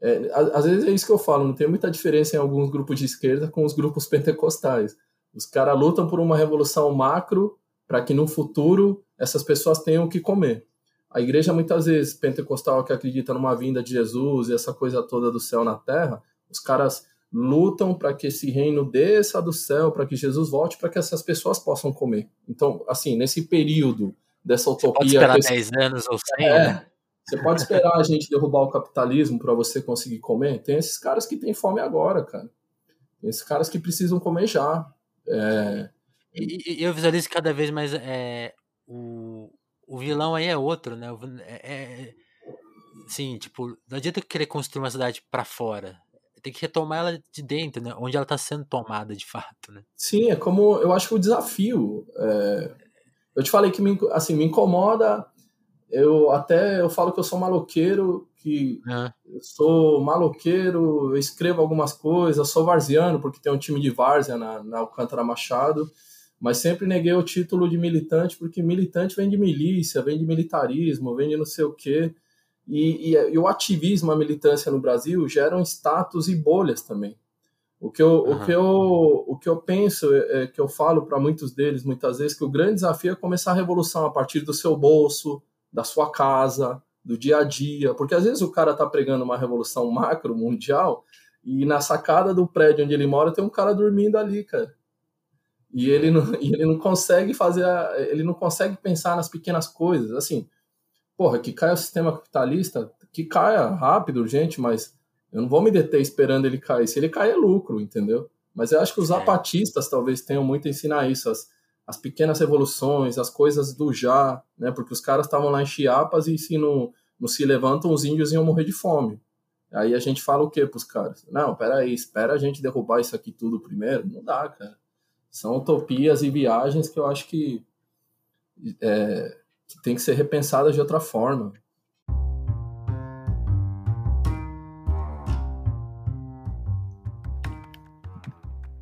Speaker 2: É, às vezes é isso que eu falo, não tem muita diferença em alguns grupos de esquerda com os grupos pentecostais. Os caras lutam por uma revolução macro para que no futuro essas pessoas tenham o que comer. A igreja, muitas vezes, pentecostal, que acredita numa vinda de Jesus e essa coisa toda do céu na terra, os caras lutam para que esse reino desça do céu, para que Jesus volte, para que essas pessoas possam comer. Então, assim, nesse período dessa utopia. Você pode
Speaker 1: esperar esse... 10 anos ou 100, é, né?
Speaker 2: Você pode esperar a gente derrubar o capitalismo para você conseguir comer? Tem esses caras que têm fome agora, cara. Tem esses caras que precisam comer já. É...
Speaker 1: E, eu visualizo cada vez mais é, o, o vilão aí é outro, né? É, é, sim, tipo, não adianta querer construir uma cidade para fora. Tem que retomar ela de dentro, né? Onde ela tá sendo tomada de fato, né?
Speaker 2: Sim, é como eu acho que o desafio. É... Eu te falei que me, assim, me incomoda. Eu até eu falo que eu sou maloqueiro, que é. eu sou maloqueiro, eu escrevo algumas coisas, sou varziano, porque tem um time de várzea na, na Alcântara Machado mas sempre neguei o título de militante, porque militante vem de milícia, vem de militarismo, vem de não sei o quê. E, e, e o ativismo, a militância no Brasil geram status e bolhas também. O que eu, uhum. o que eu, o que eu penso, é, é que eu falo para muitos deles muitas vezes, que o grande desafio é começar a revolução a partir do seu bolso, da sua casa, do dia a dia, porque às vezes o cara está pregando uma revolução macro mundial E na sacada do prédio onde ele mora tem um cara dormindo ali, cara. E ele não, e ele não consegue fazer, a, ele não consegue pensar nas pequenas coisas, assim. Porra, que caia o sistema capitalista, que caia rápido, urgente, mas eu não vou me deter esperando ele cair. Se ele cair é lucro, entendeu? Mas eu acho que os é. zapatistas talvez tenham muito a ensinar isso, as, as pequenas revoluções, as coisas do já, né? Porque os caras estavam lá em Chiapas e se não, não se levantam, os índios iam morrer de fome. Aí a gente fala o quê pros caras? Não, peraí, espera a gente derrubar isso aqui tudo primeiro. Não dá, cara. São utopias e viagens que eu acho que, é, que tem que ser repensadas de outra forma.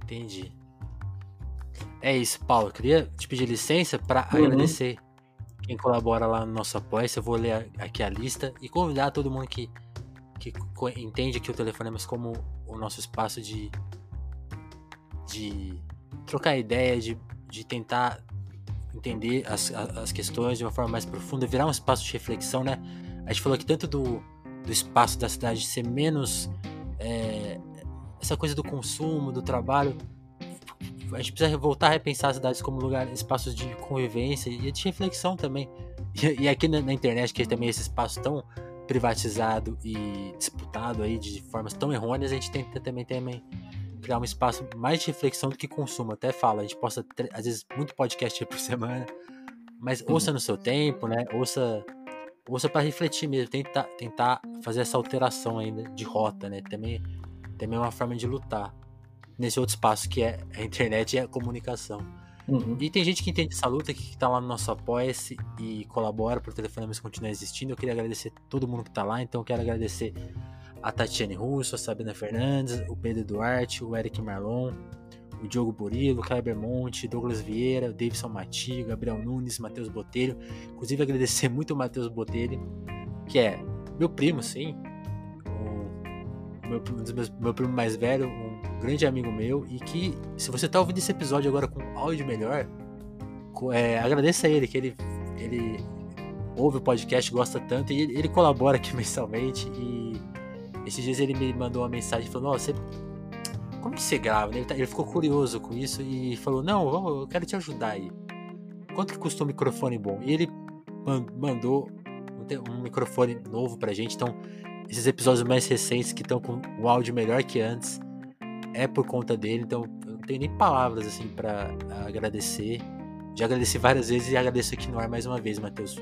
Speaker 1: Entendi. É isso, Paulo. Eu queria te pedir licença para uhum. agradecer quem colabora lá no nosso apoio. Eu vou ler aqui a lista e convidar todo mundo que, que entende que o Telefonemas como o nosso espaço de, de trocar ideia, de, de tentar entender as, as questões de uma forma mais profunda, virar um espaço de reflexão, né? A gente falou aqui tanto do, do espaço da cidade ser menos é, essa coisa do consumo, do trabalho. A gente precisa voltar a repensar as cidades como lugar, espaços de convivência e de reflexão também. E, e aqui na, na, internet, que é também esse espaço tão privatizado e disputado aí de formas tão errôneas, a gente tenta também, também criar um espaço mais de reflexão do que consumo. Até fala, a gente posta às vezes muito podcast por semana, mas uhum. ouça no seu tempo, né? Ouça ouça para refletir mesmo, tentar tentar fazer essa alteração ainda de rota, né? Também também é uma forma de lutar nesse outro espaço que é a internet e a comunicação. Uhum. E tem gente que entende essa luta, que está lá no nosso Apoia-se e colabora para o Telefonemas continuar existindo. Eu queria agradecer todo mundo que está lá, então eu quero agradecer a Tatiane Russo, a Sabina Fernandes, o Pedro Duarte, o Eric Marlon, o Diogo Burilo, o Kleber Monte, Douglas Vieira, o Davidson Mati, Gabriel Nunes, Matheus Botelho. Inclusive agradecer muito o Matheus Botelho, que é meu primo, sim, o meu, meu primo mais velho, um grande amigo meu, e que se você está ouvindo esse episódio agora com áudio melhor, é, agradeça a ele, que ele, ele ouve o podcast, gosta tanto, e ele, ele colabora aqui mensalmente, e esses dias ele me mandou uma mensagem falando, você. Como que você grava? Ele, tá, ele, ficou curioso com isso e falou, não, vamos, eu quero te ajudar aí. Quanto que custa um microfone bom? E ele mandou um microfone novo pra gente. Então, esses episódios mais recentes que estão com o áudio melhor que antes é por conta dele. Então, eu não tenho nem palavras assim para agradecer. Já agradeci várias vezes e agradeço aqui no ar mais uma vez, Matheus,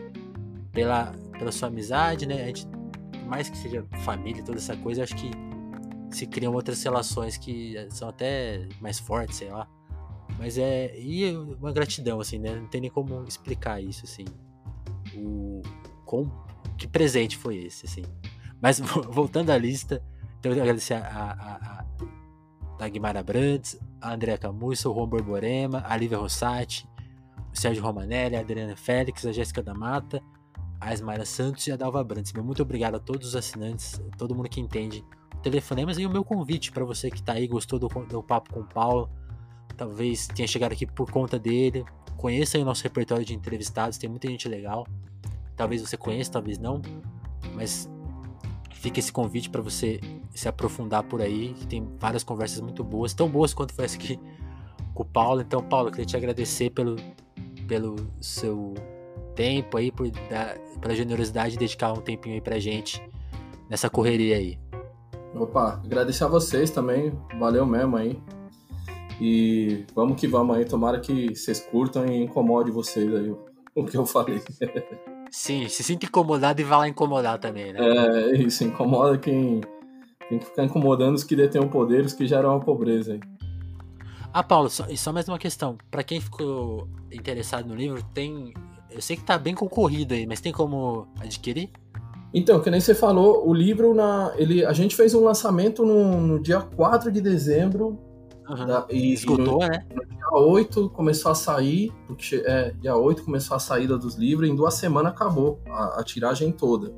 Speaker 1: pela, pela sua amizade, né? A gente mais que seja família, toda essa coisa, acho que se criam outras relações que são até mais fortes, sei lá. Mas é. E uma gratidão, assim, né? Não tem nem como explicar isso, assim. O. Com, que presente foi esse, assim. Mas voltando à lista, então eu agradecer a, a, a Dagmar Abrantes, a Andrea Camusso, o Juan Borborema, a Lívia Rossati, o Sérgio Romanelli, a Adriana Félix, a Jéssica da Mata, a Esmaira Santos e a Dalva Brandes. Meu muito obrigado a todos os assinantes, todo mundo que entende telefonemas e o meu convite para você que está aí, gostou do, do papo com o Paulo, talvez tenha chegado aqui por conta dele. Conheça o nosso repertório de entrevistados, tem muita gente legal. Talvez você conheça, talvez não, mas fica esse convite para você se aprofundar por aí, que tem várias conversas muito boas, tão boas quanto foi essa aqui com o Paulo. Então, Paulo, queria te agradecer pelo, pelo seu tempo aí, por dar, pela generosidade de dedicar um tempinho aí pra gente nessa correria aí.
Speaker 2: Opa, agradecer a vocês também, valeu mesmo aí. E vamos que vamos aí, tomara que vocês curtam e incomode vocês aí o que eu falei.
Speaker 1: Sim, se sinta incomodado e vá lá incomodar também, né?
Speaker 2: É, isso, incomoda quem tem que ficar incomodando os que detêm o poder, os que geram a pobreza aí.
Speaker 1: Ah, Paulo, só, e só mais uma questão. Para quem ficou interessado no livro, tem eu sei que tá bem concorrido aí, mas tem como adquirir?
Speaker 2: Então, que nem você falou, o livro, na, ele, a gente fez um lançamento no, no dia 4 de dezembro.
Speaker 1: Uhum. Da, e, Esgotou,
Speaker 2: no,
Speaker 1: né?
Speaker 2: No dia 8 começou a sair, porque é, dia 8 começou a saída dos livros, e em duas semanas acabou a, a tiragem toda.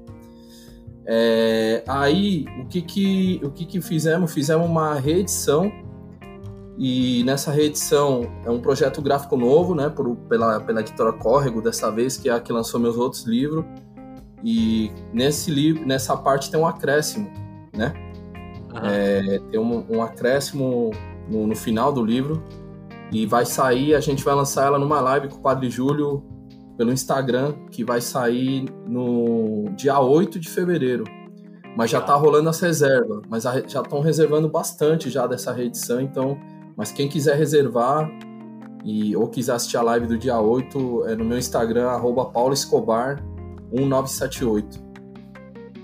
Speaker 2: É, aí, o que que, o que que fizemos? Fizemos uma reedição e nessa reedição é um projeto gráfico novo, né, por, pela, pela editora Córrego, dessa vez, que é a que lançou meus outros livros. E nesse livro, nessa parte tem um acréscimo, né? É, tem um, um acréscimo no, no, final do livro. E vai sair, a gente vai lançar ela numa live com o Padre Júlio pelo Instagram, que vai sair no dia 8 de fevereiro. Mas já tá rolando as reservas. Mas a, já estão reservando bastante já dessa reedição, então. Mas quem quiser reservar e, ou quiser assistir a live do dia 8, é no meu Instagram, arroba pauloescobar1978.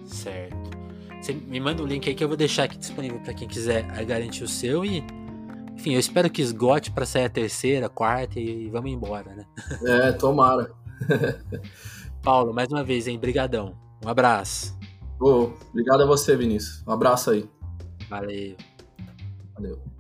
Speaker 1: Certo. Você me manda o um link aí que eu vou deixar aqui disponível para quem quiser garantir o seu e enfim, eu espero que esgote para sair a terceira, quarta e vamos embora, né?
Speaker 2: É, tomara.
Speaker 1: Paulo, mais uma vez, hein? Brigadão. Um abraço.
Speaker 2: Oh, obrigado a você, Vinícius. Um abraço aí.
Speaker 1: Valeu.
Speaker 2: Valeu.